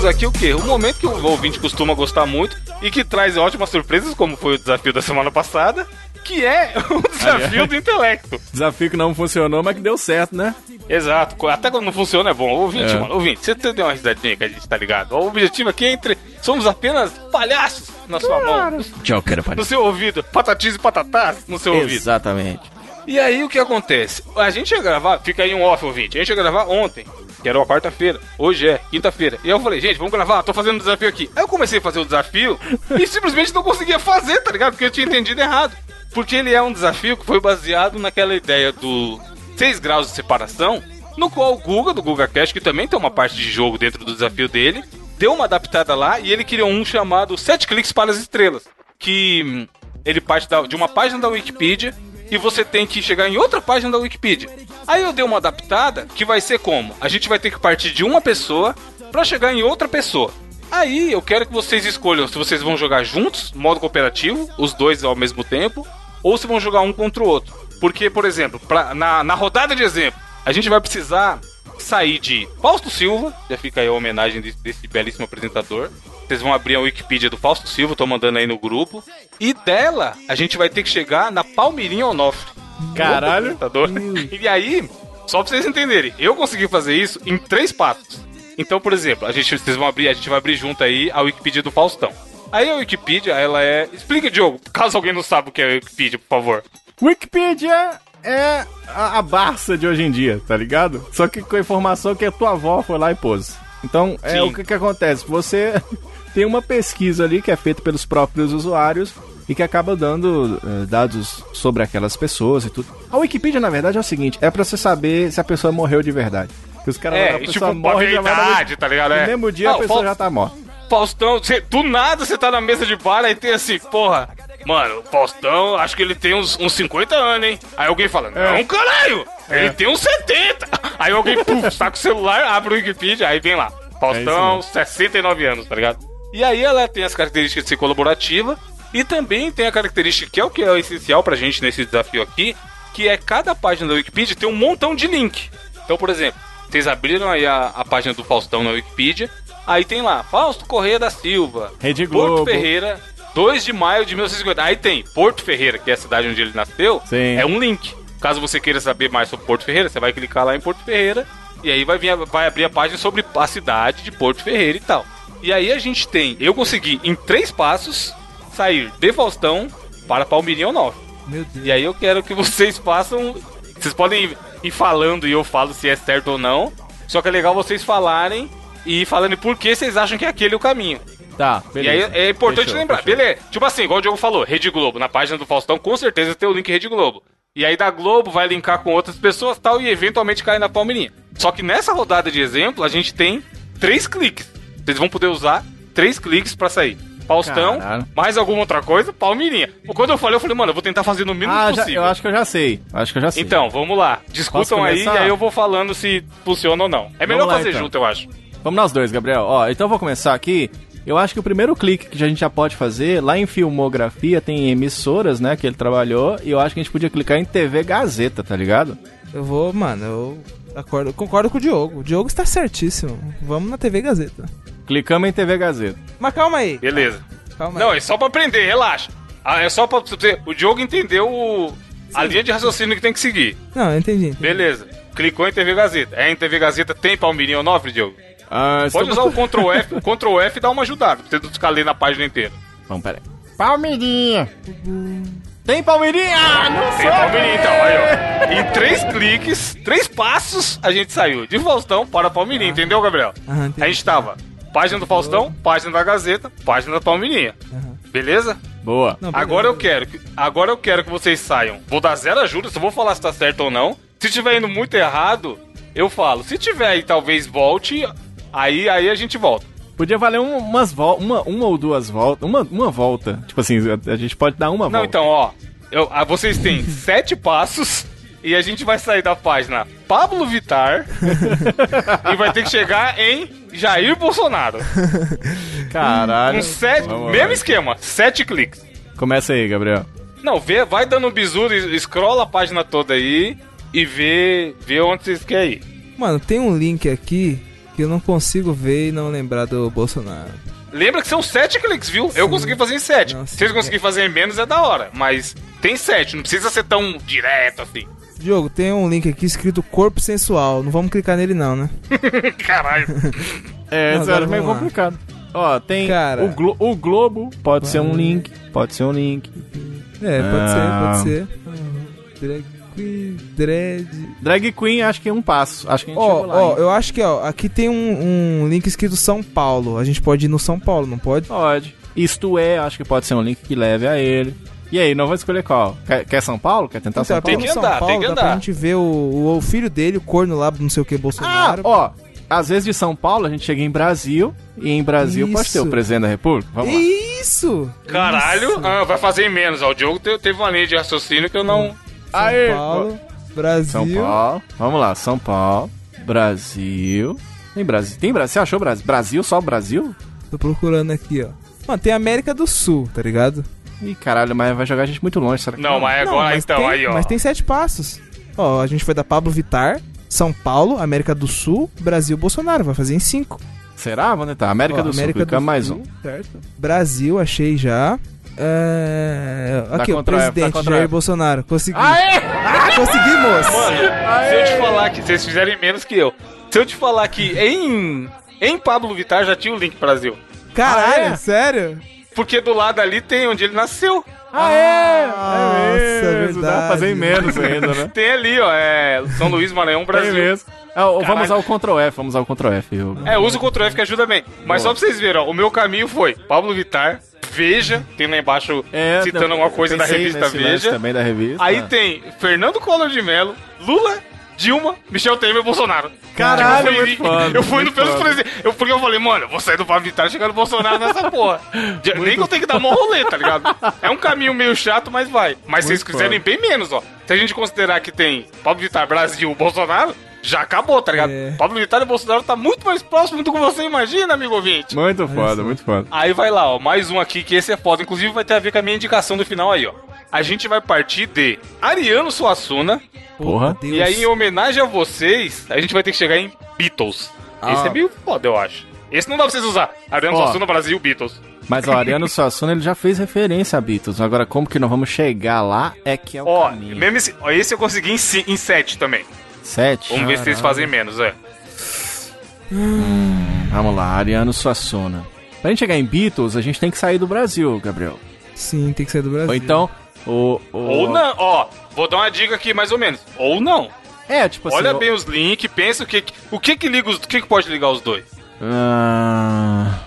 Aqui o quê? O momento que o ouvinte costuma gostar muito e que traz ótimas surpresas, como foi o desafio da semana passada, que é [laughs] o desafio do intelecto. Desafio que não funcionou, mas que deu certo, né? Exato, até quando não funciona é bom. Ouvinte, É. mano, ouvinte, você deu uma risadinha que a gente tá ligado. O objetivo aqui é entre. Somos apenas palhaços na sua mão, Joker, no seu ouvido, patatis e patatás no seu ouvido. Exatamente. E aí o que acontece? A gente ia gravar, fica aí um off, ouvinte. A gente ia gravar ontem, que era uma quarta-feira. Hoje é quinta-feira. E eu falei, gente, vamos gravar, tô fazendo um desafio aqui. Aí eu comecei a fazer o desafio e simplesmente não conseguia fazer, tá ligado? Porque eu tinha entendido errado. Porque ele é um desafio que foi baseado naquela ideia do 6 graus de separação, no qual o Guga, do Guga Cash, que também tem uma parte de jogo dentro do desafio dele, deu uma adaptada lá e ele criou um chamado 7 cliques para as estrelas. Que ele parte da- de uma página da Wikipedia e você tem que chegar em outra página da Wikipedia. Aí eu dei uma adaptada que vai ser como? A gente vai ter que partir de uma pessoa para chegar em outra pessoa. Aí eu quero que vocês escolham se vocês vão jogar juntos, modo cooperativo, os dois ao mesmo tempo, ou se vão jogar um contra o outro. Porque, por exemplo, pra- na, na rodada de exemplo, a gente vai precisar sair de Fausto Silva, já fica aí a homenagem desse, desse belíssimo apresentador. Vocês vão abrir a Wikipedia do Fausto Silva, tô mandando aí no grupo. E dela, a gente vai ter que chegar na Palmeirinha Onofre. Caralho. E aí, só pra vocês entenderem, eu consegui fazer isso em três passos. Então, por exemplo, a gente, vocês vão abrir, a gente vai abrir junto aí a Wikipedia do Faustão. Aí a Wikipedia, ela é. Explica, Diogo, caso alguém não saiba o que é a Wikipedia, por favor. Wikipedia é a, a Barça de hoje em dia, tá ligado? Só que com a informação que a tua avó foi lá e pôs. Então, é Sim. o que que acontece? Você [laughs] tem uma pesquisa ali que é feita pelos próprios usuários e que acaba dando eh, dados sobre aquelas pessoas e tudo. A Wikipedia, na verdade, é o seguinte, é pra você saber se a pessoa morreu de verdade. Porque os caras É, a e pessoa tipo, morre e já vai tá ligado? No É. mesmo dia Não, a pessoa Faust- já tá morta. Faustão, cê- do nada você tá na mesa de bar aí tem assim, porra. Mano, o Faustão, acho que ele tem uns, uns 50 anos, hein? Aí alguém fala, não, caralho! Ele tem uns 70! [laughs] Aí alguém, puf, saca o celular, abre o Wikipedia, aí vem lá. Faustão, 69 anos, tá ligado? E aí ela tem as características de ser colaborativa e também tem a característica que é o que é essencial pra gente nesse desafio aqui, que é cada página da Wikipedia tem um montão de link. Então, por exemplo, vocês abriram aí a, a página do Faustão na Wikipedia, aí tem lá, Fausto Correia da Silva, Rede Porto Globo. Ferreira, 2 de maio de 1950. Aí tem Porto Ferreira, que é a cidade onde ele nasceu, Sim. é um link. Caso você queira saber mais sobre Porto Ferreira, você vai clicar lá em Porto Ferreira e aí vai, vir, vai abrir a página sobre a cidade de Porto Ferreira e tal. E aí a gente tem, eu consegui em três passos sair de Faustão para Palmeirinha 9. Meu Deus. E aí eu quero que vocês façam. Vocês podem ir- ir falando e eu falo se é certo ou não. Só que é legal vocês falarem e falando por que vocês acham que é aquele o caminho. Tá, E beleza. aí é importante Fechou, lembrar, fechou. beleza? Tipo assim, igual o Diogo falou, Rede Globo, na página do Faustão, com certeza tem o link Rede Globo. E aí da Globo vai linkar com outras pessoas tal, e eventualmente cai na Palmeirinha. Só que nessa rodada de exemplo, a gente tem três cliques. Vocês vão poder usar três cliques pra sair. Faustão, Caralho. mais alguma outra coisa, Palmeirinha. Quando eu falei, eu falei, mano, eu vou tentar fazer no mínimo Ah, já, possível. eu acho que eu já sei. Acho que eu já sei. Então, vamos lá. Discutam aí e aí eu vou falando se funciona ou não. É melhor lá, fazer então. junto, eu acho. Vamos nós dois, Gabriel. Ó, então eu vou começar aqui. Eu acho que o primeiro clique que a gente já pode fazer, lá em filmografia tem emissoras, né, que ele trabalhou, e eu acho que a gente podia clicar em TV Gazeta, tá ligado? Eu vou, mano, eu acordo, concordo com o Diogo. O Diogo está certíssimo. Vamos na TV Gazeta. Clicamos em TV Gazeta. Mas calma aí. Beleza. Calma Não, aí. é só pra aprender, relaxa. Ah, é só pra você. O Diogo entendeu o- a linha de raciocínio que tem que seguir. Não, eu entendi. entendi. Beleza. Clicou em TV Gazeta. É em TV Gazeta tem Palmeirinha Onofre, Diogo? Ah, Pode usar o [laughs] Ctrl F. O Ctrl F dá uma ajudada, pra você não ficar lendo a página inteira. Vamos, peraí. Palmeirinha. Tem Palmeirinha? Ah, não Tem Palmeirinha, então. Aí, ó. Em três cliques, três passos, a gente saiu de Faustão para Palmeirinha, entendeu, Gabriel? Entendi. A gente tava página do Faustão, página da Gazeta, página da Palmeirinha. Aham. Beleza? Boa. Não, beleza. Agora eu quero, que- agora eu quero que vocês saiam. Vou dar zero ajuda, só vou falar se tá certo ou não. Se tiver indo muito errado, eu falo. Se tiver aí, talvez volte. Aí, aí a gente volta. Podia valer um- umas vol uma, uma ou duas voltas. Uma, uma volta. Tipo assim, a, a gente pode dar uma Não, volta. então, ó. eu- ah, vocês têm [laughs] sete passos e a gente vai sair da página Pablo Vitar [laughs] e vai ter que chegar em Jair Bolsonaro. [laughs] Caralho. Com sete, Vamos lá. mesmo esquema, sete cliques. Começa aí, Gabriel. Não, vê, vai dando um bisu, e- scrolla a página toda aí e vê, vê onde vocês querem ir. Mano, tem um link aqui que eu não consigo ver e não lembrar do Bolsonaro. Lembra que são sete cliques, viu? Eu consegui fazer em sete. Não, Se sim. vocês conseguirem fazer em menos, é da hora. Mas tem sete, não precisa ser tão direto assim. Diogo, tem um link aqui escrito corpo sensual. Não vamos clicar nele não, né? [laughs] [laughs] Caralho. É, isso era meio vamos lá. complicado. Ó, tem Cara. o, Glo- o Globo, pode ser um link, pode ser um link. É, pode Ah. ser, pode ser. Drag queen, dread. Drag Queen, acho que é um passo. Acho que a gente Ó, chegou lá. ó, hein? eu acho que, ó, aqui tem um, um link escrito São Paulo. A gente pode ir no São Paulo, não pode? Pode. Isto é, acho que pode ser um link que leve a ele. E aí, não vou escolher qual. Quer, quer São Paulo? Quer tentar São Então, Paulo? Tem que no São andar, Paulo, tem que dá andar. pra gente ver o, o, o filho dele, o corno lá, não sei o que, Ah, Bolsonaro. ó. Às vezes de São Paulo a gente chega em Brasil. E em Brasil pode ter o Isso. presidente da República. Vamos lá. Isso! Caralho, Isso. ah, vai fazer em menos. Ó, o Diogo te- teve uma linha de raciocínio que eu não. São Aê, Paulo, Brasil. São Paulo. Vamos lá, São Paulo. Brasil. Tem Brasil. Tem Brasil. Você achou Brasil? Brasil, só Brasil? Tô procurando aqui, ó. Mano, tem América do Sul, tá ligado? Ih, caralho, mas vai jogar a gente muito longe, será que Não, mas Não, agora mas então, tem, aí ó. Mas tem sete passos. Ó, a gente foi da Pablo Vittar, São Paulo, América do Sul, Brasil, Bolsonaro. Vai fazer em cinco. Será? Vamos tentar. América Ó, do América Sul, clica do mais Sul, um. Certo. Brasil, achei já. É... Aqui, o presidente Jair F. Bolsonaro. Consegui. Aê! Ah, conseguimos! Mano, se eu te falar que vocês fizerem menos que eu. Se eu te falar que em. Em Pablo Vittar já tinha o link Brasil. Caralho, Ah, é? sério? Porque do lado ali tem onde ele nasceu. Aê! Nossa, é mesmo, Dá pra verdade. fazer em menos ainda, né? Tem ali, ó, é São Luís, Maranhão, É Brasil. mesmo. Ah, ó, vamos usar o Ctrl F, vamos usar o Ctrl F. Eu... É, usa o Ctrl F que ajuda bem. Mas só pra vocês verem, ó, o meu caminho foi Pablo Vittar, Veja, tem lá embaixo É, citando não, alguma coisa da revista Veja. também da revista. Aí tem Fernando Collor de Mello, Lula, Dilma, Michel Temer e Bolsonaro. Caralho, Tipo, eu fui, foda, eu fui no pelos presidentes. Eu, porque eu falei, mano, eu vou sair do Pablo Vittar e chegar no Bolsonaro nessa porra. [laughs] De- Nem que eu tenho que dar mó rolê, tá ligado? [laughs] É um caminho meio chato, mas vai. Mas se vocês quiserem bem menos, ó. Se a gente considerar que tem Pablo Vittar, Brasil, Bolsonaro, já acabou, tá ligado? É. Pablo Vittar e Bolsonaro tá muito mais próximo do que você imagina, amigo ouvinte. Muito foda, muito foda. Aí vai lá, ó, mais um aqui que esse é foda. Inclusive vai ter a ver com a minha indicação do final aí, ó. A gente vai partir de Ariano Suassuna. Porra. Deus. E aí, em homenagem a vocês, a gente vai ter que chegar em Beatles. Esse Ah. é meio foda, eu acho. Esse não dá pra vocês usar. Ariano Ó. Suassuna, Brasil, Beatles. Mas o Ariano Suassuna, ele já fez referência a Beatles. Agora, como que nós vamos chegar lá é que é o Ó, caminho. mesmo esse, ó, esse eu consegui em, em 7 também. Sete? Vamos ver se vocês fazem menos, é. Vamos lá, Ariano Suassuna. Pra gente chegar em Beatles, a gente tem que sair do Brasil, Gabriel. Sim, tem que ser do Brasil. Ou então, o... o- Ou não, ó, vou dar uma dica aqui mais ou menos. Ou não. É, tipo assim... Olha o- bem os links, pensa o que o que que liga os, o que que pode ligar os dois. Ah,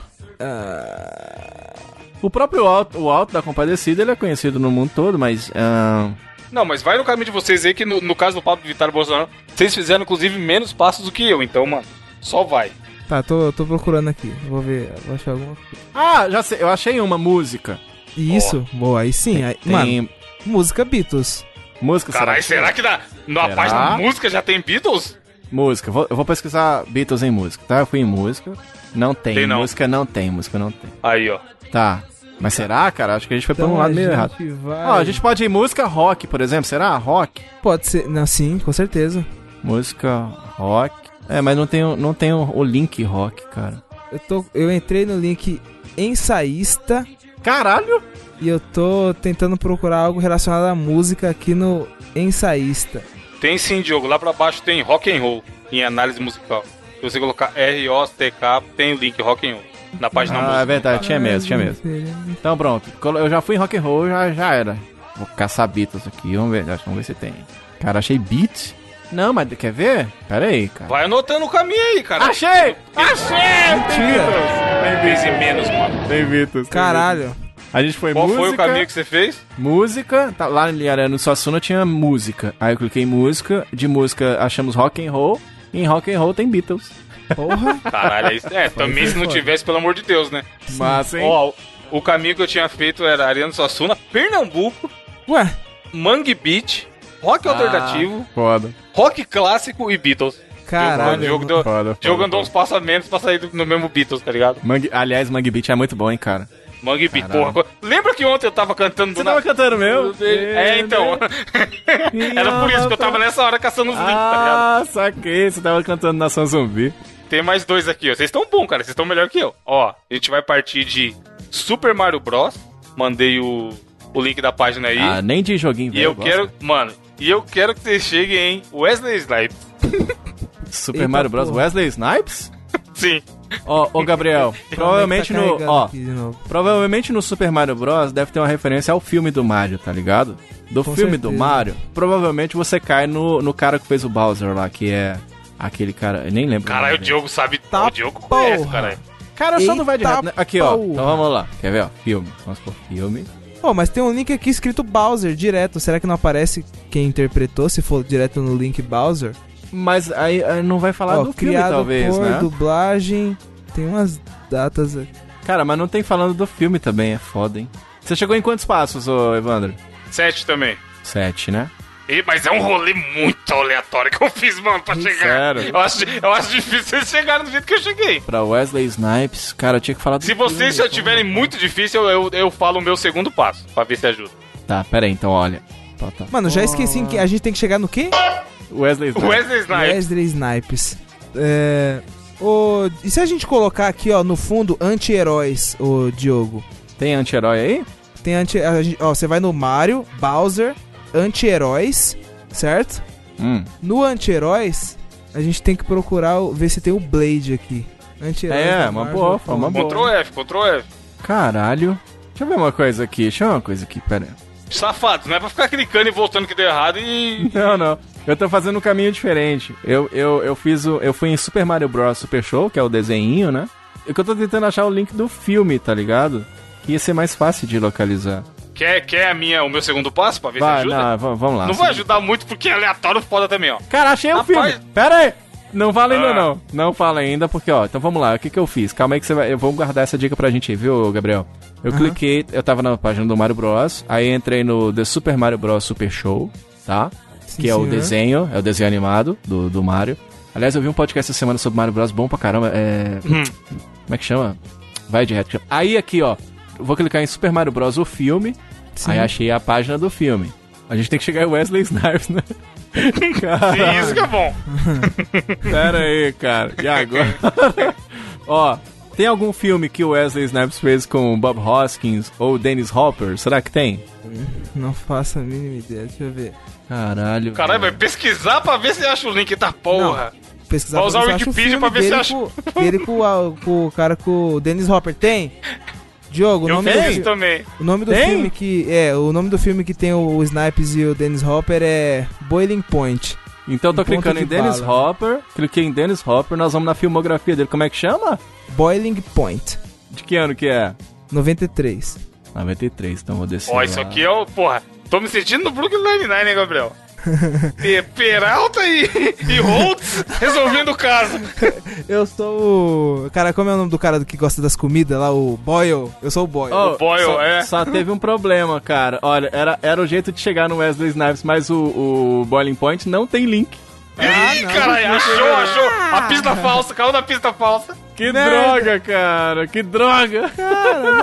O próprio Alto, o Alto da Compadecida, ele é conhecido no mundo todo, mas... ah, Não, mas vai no caminho de vocês aí que no, no caso do Pablo Vittar e Bolsonaro, vocês fizeram inclusive menos passos do que eu, então, mano, só vai. Tá, tô, tô procurando aqui. Vou ver, vou achar alguma coisa. Ah, já sei, eu achei uma música. Isso, boa, aí sim. Aí, Tem mano, música Beatles. música, Caralho, será que na, na Será? página música já tem Beatles? Música, vou- eu vou pesquisar Beatles em música, tá? Eu fui em música, não tem, Tem não. música não tem, música não tem. Aí, ó. Tá, mas será, cara? Acho que a gente foi Então um lado a meio errado. vai- Ó, a gente pode ir em música rock, por exemplo, será? Rock? Pode ser, não, sim, com certeza. Música rock. É, mas não tem, o- não tem o, o link rock, cara. Eu, tô, eu entrei no link ensaísta Caralho! e eu tô tentando procurar algo relacionado à música aqui no ensaísta. Tem sim, Diogo. Lá pra baixo tem rock and roll em análise musical. Se você colocar R-O-C-K, tem o link rock and roll na página Ah, é música. verdade, tinha mesmo, tinha mesmo. Então pronto, eu já fui em rock and roll, já, já era. Vou caçar Beatles aqui, vamos ver, vamos ver se tem. Cara, achei beat. Não, mas quer ver? Pera aí, cara. Vai anotando o caminho aí, cara. Achei! Achei! Mentira. Tem vezes e menos, mano. Tem Beatles. tem Caralho. Beatles. A gente foi Qual música. foi o caminho que você fez? Música, tá, lá em Arana Suassuna tinha música. Aí eu cliquei em música, de música achamos rock and roll, e em rock and roll tem Beatles. Porra. Caralho, é, isso- é também se não foda. tivesse, pelo amor de Deus, né? Massa, hein? Ó, o caminho que eu tinha feito era Ariano Suassuna, Pernambuco, Ué, Mangue Beach, rock Ah. alternativo, Foda. rock clássico e Beatles. caralho. O Diogo, deu, Foda, foda, Diogo andou uns passos a menos pra sair do- no mesmo Beatles, tá ligado? Mangue, aliás, Mangue Beat é muito bom, hein, cara. Mangue Beach, Caralho. porra. Lembra que ontem eu tava cantando do Você tava cantando meu? É, então. [laughs] Era por isso que eu tava [laughs] nessa hora caçando os links, tá ligado? Ah, saquei. Você tava cantando Nação Zumbi. Tem mais dois aqui, ó. Vocês estão bom, cara. Vocês estão melhor que eu. Ó, a gente vai partir de Super Mario Bros. Mandei o, o link da página aí. Ah, nem de joguinho, e velho. eu quero, mano, e eu quero que vocês cheguem em Wesley Snipes. [laughs] Super Eita, Mario Bros. porra. Wesley Snipes? [laughs] Sim. Ó, ô Gabriel, [laughs] provavelmente Tá no. Ó, provavelmente no Super Mario Bros. deve ter uma referência ao filme do Mario, tá ligado? Do Com filme do certeza. Mario, provavelmente você cai no, no cara que fez o Bowser lá, que é aquele cara. Eu nem lembro. Caralho, o. Diogo sabe. Tá o Diogo conhece, porra. caralho. Cara, só não vai de reto, né? Aqui, ó. porra. Então vamos lá. Quer ver, ó? Filme. Vamos por filme. Pô, mas tem um link aqui escrito Bowser direto. Será que não aparece quem interpretou se for direto no link Bowser? Mas aí, aí não vai falar Ó, do filme, criado talvez, por né? dublagem. Tem umas datas aqui. Cara, mas não tem falando do filme também, é foda, hein? Você chegou em quantos passos, ô Evandro? Sete também. Sete, né? E- mas é um rolê muito aleatório que eu fiz, mano, pra chegar. Sério? Eu acho, eu acho difícil vocês chegarem do jeito que eu cheguei. Pra Wesley Snipes, cara, eu tinha que falar do Se vocês já tiverem muito difícil, eu, eu, falo o meu segundo passo, pra ver se ajuda. Tá, pera aí, então olha. Tá, tá. Mano, já esqueci que a gente tem que chegar no quê? Wesley Snipes. Wesley Snipes. Wesley Snipes. É. Ô, e se a gente colocar aqui, ó, no fundo, anti-heróis, ô Diogo? Tem anti-herói aí? Tem anti. a gente- Ó, você vai no Mario, Bowser, anti-heróis, certo? Hum. No anti-heróis, a gente tem que procurar o- ver se tem o Blade aqui. Anti-heróis. É, da uma boa, foi uma boa. Ctrl F, Ctrl F. Caralho. Deixa eu ver uma coisa aqui, deixa eu ver uma coisa aqui, pera aí. Safados, não é pra ficar clicando e voltando que deu errado e. [laughs] Não, não. Eu tô fazendo um caminho diferente. Eu, eu, eu fiz o. Eu fui em Super Mario Bros. Super Show, que é o desenho, né? E que eu tô tentando achar o link do filme, tá ligado? Que ia ser mais fácil de localizar. Quer, quer a minha, o meu segundo passo pra ver se Vai, ajuda? não, vamos lá. Não vai ajudar muito porque é aleatório foda também, ó. Cara, achei o Rapaz- filme. Pera aí. Não fala ainda Ah. não. Não fala ainda, porque, ó, então vamos lá. O que que eu fiz? Calma aí que você vai. Eu vou guardar essa dica pra gente aí, viu, Gabriel? Eu Aham. cliquei, eu tava na página do Mario Bros. Aí entrei no The Super Mario Bros. Super Show, tá? Sim, que é o senhor. desenho, é o desenho animado do, do Mario. Aliás, eu vi um podcast essa semana sobre Mario Bros. bom pra caramba. É. Hum. Como é que chama? Vai de reto. Aí aqui, ó. Vou clicar em Super Mario Bros. o filme. Sim. Aí achei a página do filme. A gente tem que chegar em Wesley [laughs] Snipes, né? Sim, Caralho. isso que é bom. [laughs] Pera aí, cara. E agora? [laughs] Ó, tem algum filme que o Wesley Snipes fez com o Bob Hoskins ou o Dennis Hopper? Será que tem? Não faço a mínima ideia, deixa eu ver. Caralho. Caralho, vai pesquisar pra ver se acha o link da porra. Pesquisar Vai usar pra o ver se acha Wikipedia filme pra ver se dele acha. Com, dele com, a- com o cara com o Dennis Hopper. Tem? Diogo, o nome, do, isso também. o nome do Tem? filme que. É, o nome do filme que tem o Snipes e o Dennis Hopper é Boiling Point. Então eu tô Um clicando em de Dennis bala. Hopper. Cliquei em Dennis Hopper. Nós vamos na filmografia dele. Como é que chama? Boiling Point. De que ano que é? 93. 93, então vou descer. Ó, isso lá. aqui é o. Porra, tô me sentindo no Brooklyn Nine-Nine, né, Gabriel? Pe- Peralta e, e Holtz resolvendo o caso. Eu sou o. Cara, como é o nome do cara que gosta das comidas lá? O Boyle. Eu sou o Boyle. Oh, Boyle, só, é. só teve um problema, cara. Olha, era, era o jeito de chegar no Wesley Snipes, mas o, o Boiling Point não tem link. Ih, caralho, achou, achou. A pista falsa, caiu na pista falsa. Que Merda. droga, cara. Que droga.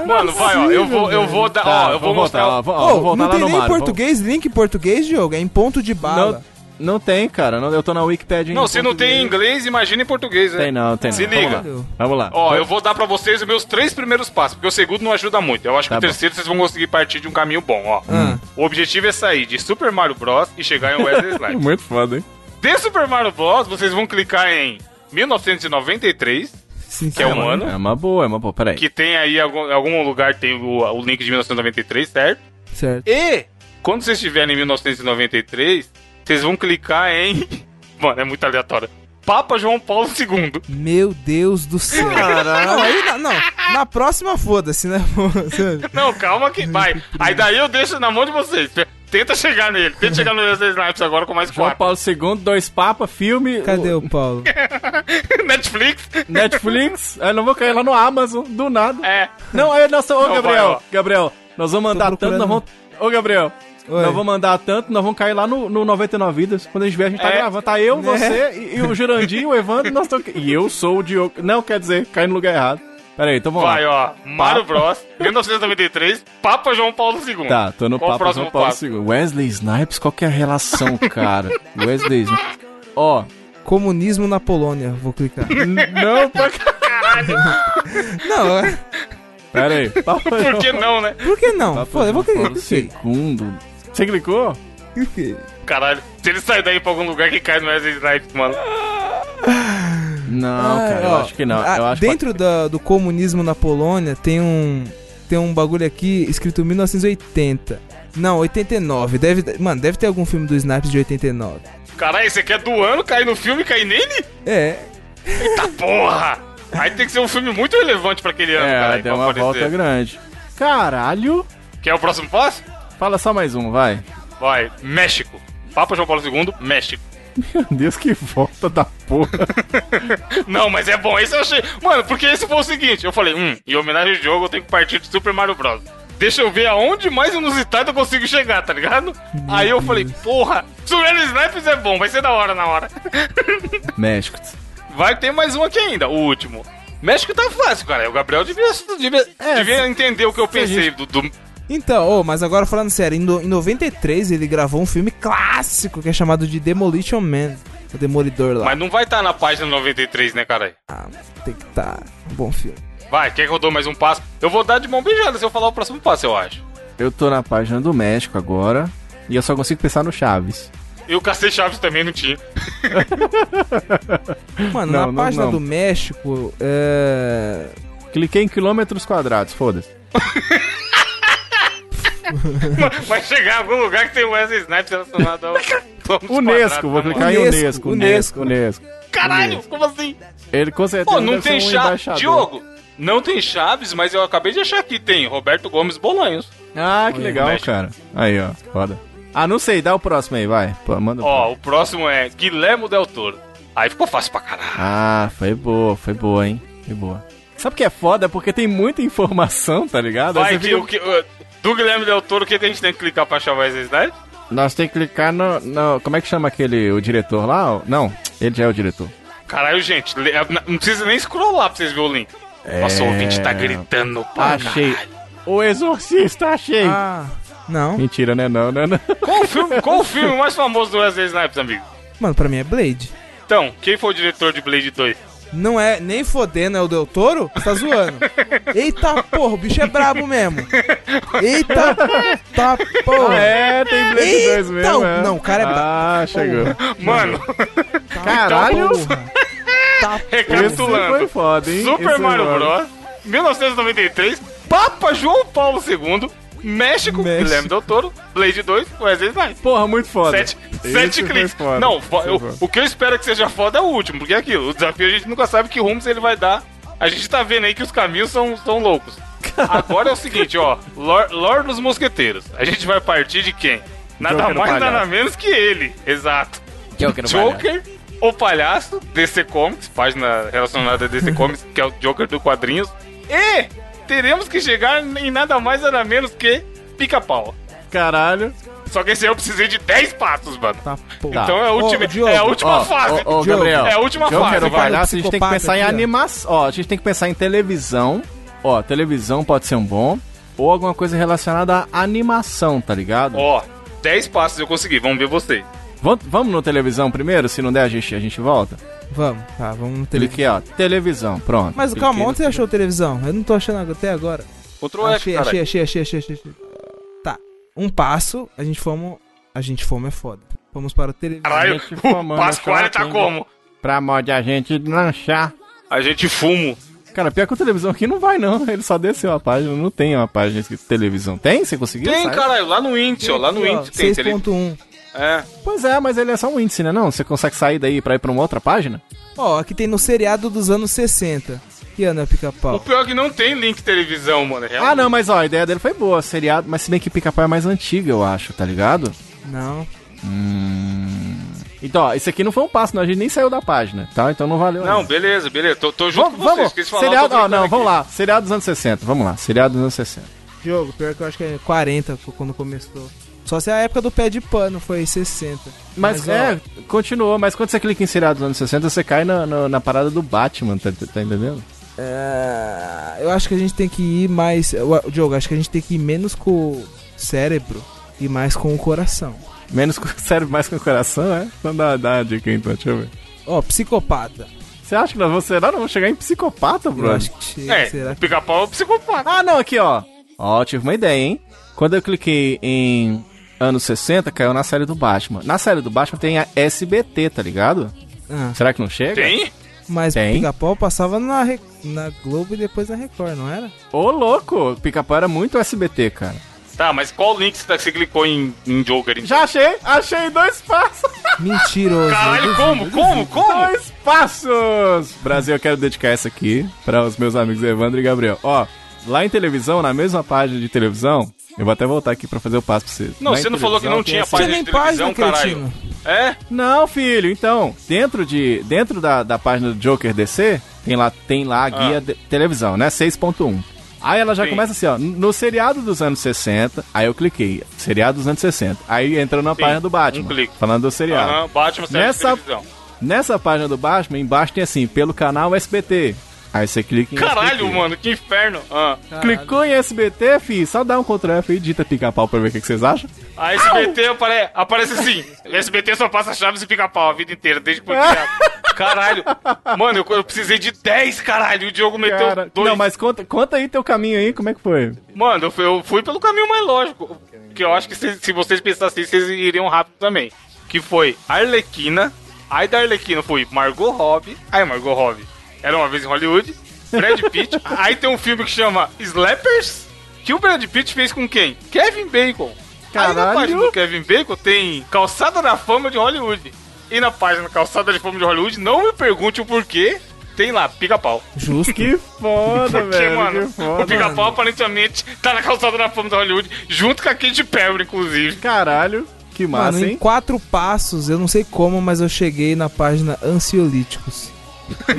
Mano, vai, ó, eu vou, eu vou dar, ó, eu vou mostrar. voltar ó, Ô, vamos voltar não lá tem no nem Mario, português, link em português, Diogo. É em ponto de bala. Não, não tem, cara. Não, eu tô na Wikipedia em Não, se não tem em inglês, imagina em português, né? Tem não, tem não. Se Vamos liga. lá. Vamos lá. Ó, eu vou dar pra vocês os meus três primeiros passos, porque o segundo não ajuda muito. Eu acho que Tá o bom. terceiro vocês vão conseguir partir de um caminho bom, ó. Ah. O objetivo é sair de Super Mario Bros. e chegar em Wesley [laughs] Snipes. Muito foda, hein? De Super Mario Bros, vocês vão clicar em 1993, Sim, que é um ano. É uma boa, é uma boa. Peraí. que tem aí algum, algum lugar tem o, o link de 1993, certo? Certo. E quando vocês estiverem em 1993, vocês vão clicar em. [laughs] Mano, é muito aleatório. Papa João Paulo II. Meu Deus do céu. Não, aí na, não. Na próxima, foda-se, né? Não, calma que vai. [laughs] Aí daí eu deixo na mão de vocês. Tenta chegar nele. Tenta chegar no Wesley Snipes agora com mais João quatro. Paulo II, dois papas, filme. Cadê o Paulo? [laughs] Netflix. Netflix. Eu não vou cair lá no Amazon, do nada. É. Não, aí, nossa, ô Não, Gabriel, vai. Gabriel, nós vamos mandar tanto, nós vamos. Ô Gabriel, Oi. nós vamos mandar tanto, nós vamos cair lá no, no 99 Vidas. Quando a gente vier, a gente tá É. gravando. Tá eu, [laughs] É. você e, e o Jurandir, o Evandro, nós estamos. E eu sou o Diogo. Não, quer dizer, caí no lugar errado. Pera aí, então vamos Vai, lá. ó. Mario Bros. 1993. Papa João Paulo II. Tá, tô no Qual próximo João Paulo passo? II. Wesley Snipes, qual que é a relação, cara? [laughs] Wesley Snipes. Ó, Comunismo na Polônia. Vou clicar. Não, pra [laughs] não, é- Pera aí. [laughs] Por que não, né? por que não? Pô, eu vou clicar. Segundo. Você clicou? Cliquei. Caralho, se ele sair daí pra algum lugar que cai no Wesley Snipes, mano. Não, Ah, cara, eu ó, acho que não. eu acho dentro da- do comunismo na Polônia tem um tem um bagulho aqui escrito 1980. Não, 89. Deve, mano, deve ter algum filme do Snipes de 89. Caralho, você quer do ano cair no filme e cair nele? É. Eita porra! Aí tem que ser um filme muito relevante pra aquele ano, É, caralho. deu uma aparecer. volta grande. Caralho. Quer o próximo passo? Fala só mais um, vai. Vai, México. Papa João Paulo II, México. Meu Deus, que volta da porra. [laughs] Não, mas é bom, esse eu achei. Mano, porque esse foi o seguinte: eu falei, hum, em homenagem ao jogo eu tenho que partir de Super Mario Bros. Deixa eu ver aonde mais inusitado eu consigo chegar, tá ligado? Aí eu falei, porra, Super Snipes é bom, vai ser da hora na hora. [laughs] México. Vai ter mais um aqui ainda, o último. México tá fácil, cara. O Gabriel devia, devia, É, devia entender o que eu pensei gente- do, do- Então, ô, mas agora falando sério, em, no- em 93 ele gravou um filme clássico que é chamado de Demolition Man. O Demolidor lá. Mas não vai estar na página 93, né, caralho? Ah, tem que tá. Um bom filme. Vai, quer que eu dou mais um passo? Eu vou dar de mão beijada se eu falar o próximo passo, eu acho. Eu tô na página do México agora. E eu só consigo pensar no Chaves. E o Cacete Chaves também não tinha. [laughs] Mano, Não, na não, página não. do México, é. Cliquei em quilômetros quadrados, foda-se. [laughs] [laughs] Vai chegar em algum lugar que tem Wesley Snipes relacionado ao. Unesco, vou quadrados, clicar em Unesco, Unesco. Unesco. Unesco. Caralho, como assim? Ele com certeza Pô, não tem um Chaves. Diogo, não tem Chaves, mas eu acabei de achar que tem Roberto Gomes Bolanhos. Ah, que legal, México. cara. Aí, ó, foda. Ah, não sei, dá o próximo aí, vai. Pô, manda Ó, o próximo é Guilhermo Del Toro. Aí ficou fácil pra caralho. Ah, foi boa, foi boa, hein? Foi boa. Sabe o que é foda? Porque tem muita informação, tá ligado? Aí Vai que fica- o que. Do Guilherme Del Toro, o que que a gente tem que clicar pra achar o Wesley Snipes? Nós tem que clicar no, no- Como é que chama aquele. O diretor lá? Não, ele já é o diretor. Caralho, gente, le- não precisa nem scrollar pra vocês verem o link. Nossa, o ouvinte tá gritando pra Achei. caralho. O Exorcista, achei. Ah, não. Mentira, né? Não, né? Não. Qual o, filme, qual o filme mais famoso do Wesley Snipes, amigo? Mano, pra mim é Blade. Então, quem foi o diretor de Blade 2? Não é nem fodendo, é o Del Toro? Você tá zoando. [laughs] Eita porra, o bicho é brabo mesmo. Eita, [laughs] tá porra. É, tem Blade Eita, 2 mesmo. é. não, o cara é brabo. Ah, chegou. Mano, Tá [laughs] Caralho. porra. Tá Esse foi recapitulando. foda, hein? Super Esse Mario. Bros. 1993, Papa João Paulo II, México, México. Guilherme Del Toro, Blade 2, Wesley Snipes. Porra, muito foda. Sete, Esse sete cliques. foda. Não, eu- o que eu espero que seja foda é o último, porque é aquilo. O desafio a gente nunca sabe que rumos ele vai dar. A gente tá vendo aí que os caminhos são, são loucos. Agora é o seguinte, ó. Lord, Lord dos Mosqueteiros. A gente vai partir de quem? Nada Joker mais, nada menos que ele. Exato. Joker Joker, o palhaço, DC Comics, página relacionada a DC Comics, que é o Joker do quadrinhos. E teremos que chegar em nada mais nada menos que Pica-Pau. Caralho. Só que esse aí eu precisei de 10 passos, mano. Tá porra. Então é a última, Ô, Diogo, é a última Ó, fase. Ó, Diogo, Gabriel. é a última Joker fase, palhaço, a gente tem que pensar em aqui, ó. animação. Ó, a gente tem que pensar em televisão. Ó, televisão pode ser um bom. Ou alguma coisa relacionada à animação, tá ligado? Ó, 10 passos eu consegui, vamos ver você. Vam- Vamos no televisão primeiro? Se não der, a gente, a gente volta? Vamos, tá, vamos no televisão. Cliquei, ó. Televisão, pronto. Mas Cliquei calma, onde você achou televisão? Eu não tô achando até agora. Ctrl F, Achei, caralho. achei, achei, achei, achei, achei, achei. Tá. Um passo, a gente fomos. A gente fomos é foda. Fomos para o televisão. Caralho, gente o Pasquale tá como? Pra mod a gente lanchar. A gente fumo. Cara, pior que o televisão aqui não vai, não. Ele só desceu a página. Não tem uma página escrito televisão. Tem? Você conseguiu? Tem, Sai? caralho, lá no índice, ó, lá no índice tem tele... 6.1. É. Pois é, mas ele é só um índice, né? Não? Você consegue sair daí pra ir pra uma outra página? Ó, aqui tem no seriado dos anos 60. Que ano é O pica-pau? pior é que não tem link televisão, mano. é real. Ah, não, mas ó, a ideia dele foi boa. Seriado, mas se bem que Pica-Pau é mais antigo, eu acho, tá ligado? Não. Hum. Então, ó, esse aqui não foi um passo, não. A gente nem saiu da página, tá? Então não valeu. Não, ainda. beleza, beleza. Tô, tô junto Vamos, com vocês. vamos. Falar, Seriado, ó, não, aqui. vamos lá. Seriado dos anos 60, vamos lá. Seriado dos anos 60. Jogo, pior que eu acho que é 40 foi quando começou. Só se a época do pé de pano foi 60. Mas, ó, é, continuou. Mas quando você clica em seriado dos anos 60, você cai na, na, na parada do Batman, tá, tá entendendo? é, eu acho que a gente tem que ir mais. Diogo, acho que a gente tem que ir menos com o cérebro e mais com o coração. Menos com o cérebro, mais com o coração, é? Então dá, dá uma dica então, deixa eu ver. Ó, psicopata. Você acha que nós vamos, será? Não vamos chegar em psicopata, Eu brother? acho que chega. É, Será pica-pau é psicopata. Ah, não, aqui, ó. Ó, tive uma ideia, hein? Quando eu cliquei em anos 60, caiu na série do Batman. Na série do Batman tem a SBT, tá ligado? Ah, Será que não chega? Tem? mas Tem. pica-pau passava na, Re- na Globo e depois na Record, não era? Ô, louco! Pica-pau era muito SBT, cara. Tá, mas qual link você, tá- você clicou em, em Joker? então? Já achei! Achei dois passos! [laughs] Mentiroso. Caralho, como? Como? Como? Dois passos! Brasil, eu quero dedicar essa aqui para os meus amigos Evandro e Gabriel. Ó, lá em televisão, na mesma página de televisão, eu vou até voltar aqui pra fazer o passo pra vocês. Não, em você não falou que não tinha Você página nem de televisão, página, caralho. É? Não, filho, então, dentro de dentro da, da página do Joker DC, tem lá, tem lá a guia Ah. de televisão, né? 6.1. Aí ela já Sim. começa assim, ó, no seriado dos anos 60, aí eu cliquei, seriado dos anos 60. Aí entra na Sim, página do um Batman, clique. falando do seriado. Aham, Batman Nessa- televisão. Nessa página do Batman, embaixo tem assim, pelo canal SBT. Aí você clica em Caralho, SBT. mano, que inferno. Ah. Clicou em SBT, fi, só dá um Ctrl F e digita pica-pau pra ver o que, que vocês acham. A SBT apare... aparece assim. SBT só passa chaves e pica-pau a vida inteira, desde que foi [laughs] criado. Caralho. Mano, eu, eu precisei de 10, caralho. O Diogo meteu Cara, dois. não, mas conta, conta aí teu caminho aí, como é que foi? Mano, eu fui, eu fui pelo caminho mais lógico. Que eu acho que se, se vocês pensassem, vocês iriam rápido também. Que foi Arlequina. Aí da Arlequina foi Margot Robbie. Aí Margot Robbie era uma vez em Hollywood. Brad Pitt. [laughs] aí tem um filme que chama Slappers. Que o Brad Pitt fez com quem? Kevin Bacon. Aí na Caralho. página do Kevin Bacon tem Calçada da Fama de Hollywood. E na página Calçada de Fama de Hollywood, não me pergunte o porquê, tem lá, pica-pau. Justo. Que foda, Porque, velho, mano, que foda. o pica-pau aparentemente tá na calçada da fama da Hollywood, junto com a Katy Perry, inclusive. Caralho, que massa, Mano, em hein? quatro passos, eu não sei como, mas eu cheguei na página Ansiolíticos.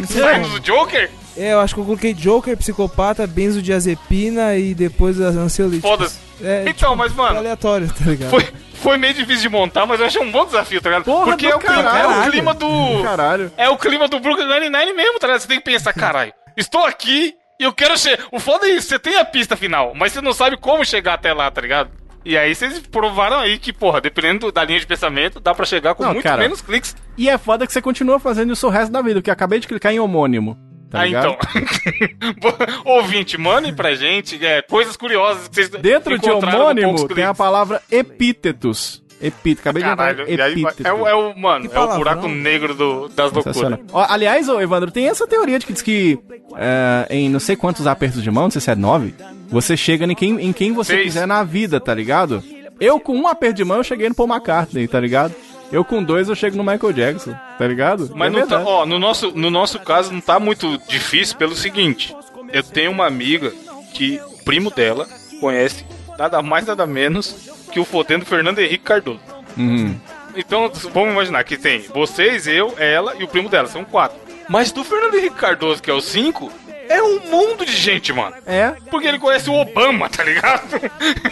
Saindo [laughs] como. do Joker? É, eu acho que eu coloquei Joker, psicopata, benzodiazepina e depois as ansiolíticos. Foda-se. É, Então, mas, tipo, mano, aleatório, tá ligado? Foi, foi meio difícil de montar, mas eu achei um bom desafio, tá ligado? Porra Porque do é o, clima, é o clima do. Caralho. É o clima do Brooklyn Nine-Nine mesmo, tá ligado? Você tem que pensar, caralho, estou aqui e eu quero chegar. O foda é isso, você tem a pista final, mas você não sabe como chegar até lá, tá ligado? E aí vocês provaram aí que, porra, dependendo da linha de pensamento, dá pra chegar com Não, muito cara. menos cliques. E é foda que você continua fazendo isso o resto da vida, porque eu acabei de clicar em homônimo. Tá ah, ligado? então. [laughs] Ouvinte, mandem pra gente é, coisas curiosas que vocês Dentro de homônimo tem a palavha epítetos. Epíteto, acabei Caralho, de e entrar aí vai- é, o- é o, mano, é o buraco negro do, das loucuras. Ó, aliás, ô, Evandro, tem essa teoria de que diz que é, em não sei quantos apertos de mão, não sei se é nove, você chega em quem, em quem você Seis. quiser na vida, tá ligado? Eu com um aperto de mão eu cheguei no Paul McCartney, tá ligado? Eu com dois eu chego no Michael Jackson, tá ligado? Mas É não tá, ó, no nosso, no nosso caso não tá muito difícil pelo seguinte. Eu tenho uma amiga que o primo dela conhece nada mais nada menos que o fodendo Fernando Henrique Cardoso. Uhum. Então, vamos imaginar que tem vocês, eu, ela e o primo dela, são quatro. Mas do Fernando Henrique Cardoso, que é o cinco, é um mundo de gente, mano. É, Porque ele conhece o Obama, tá ligado?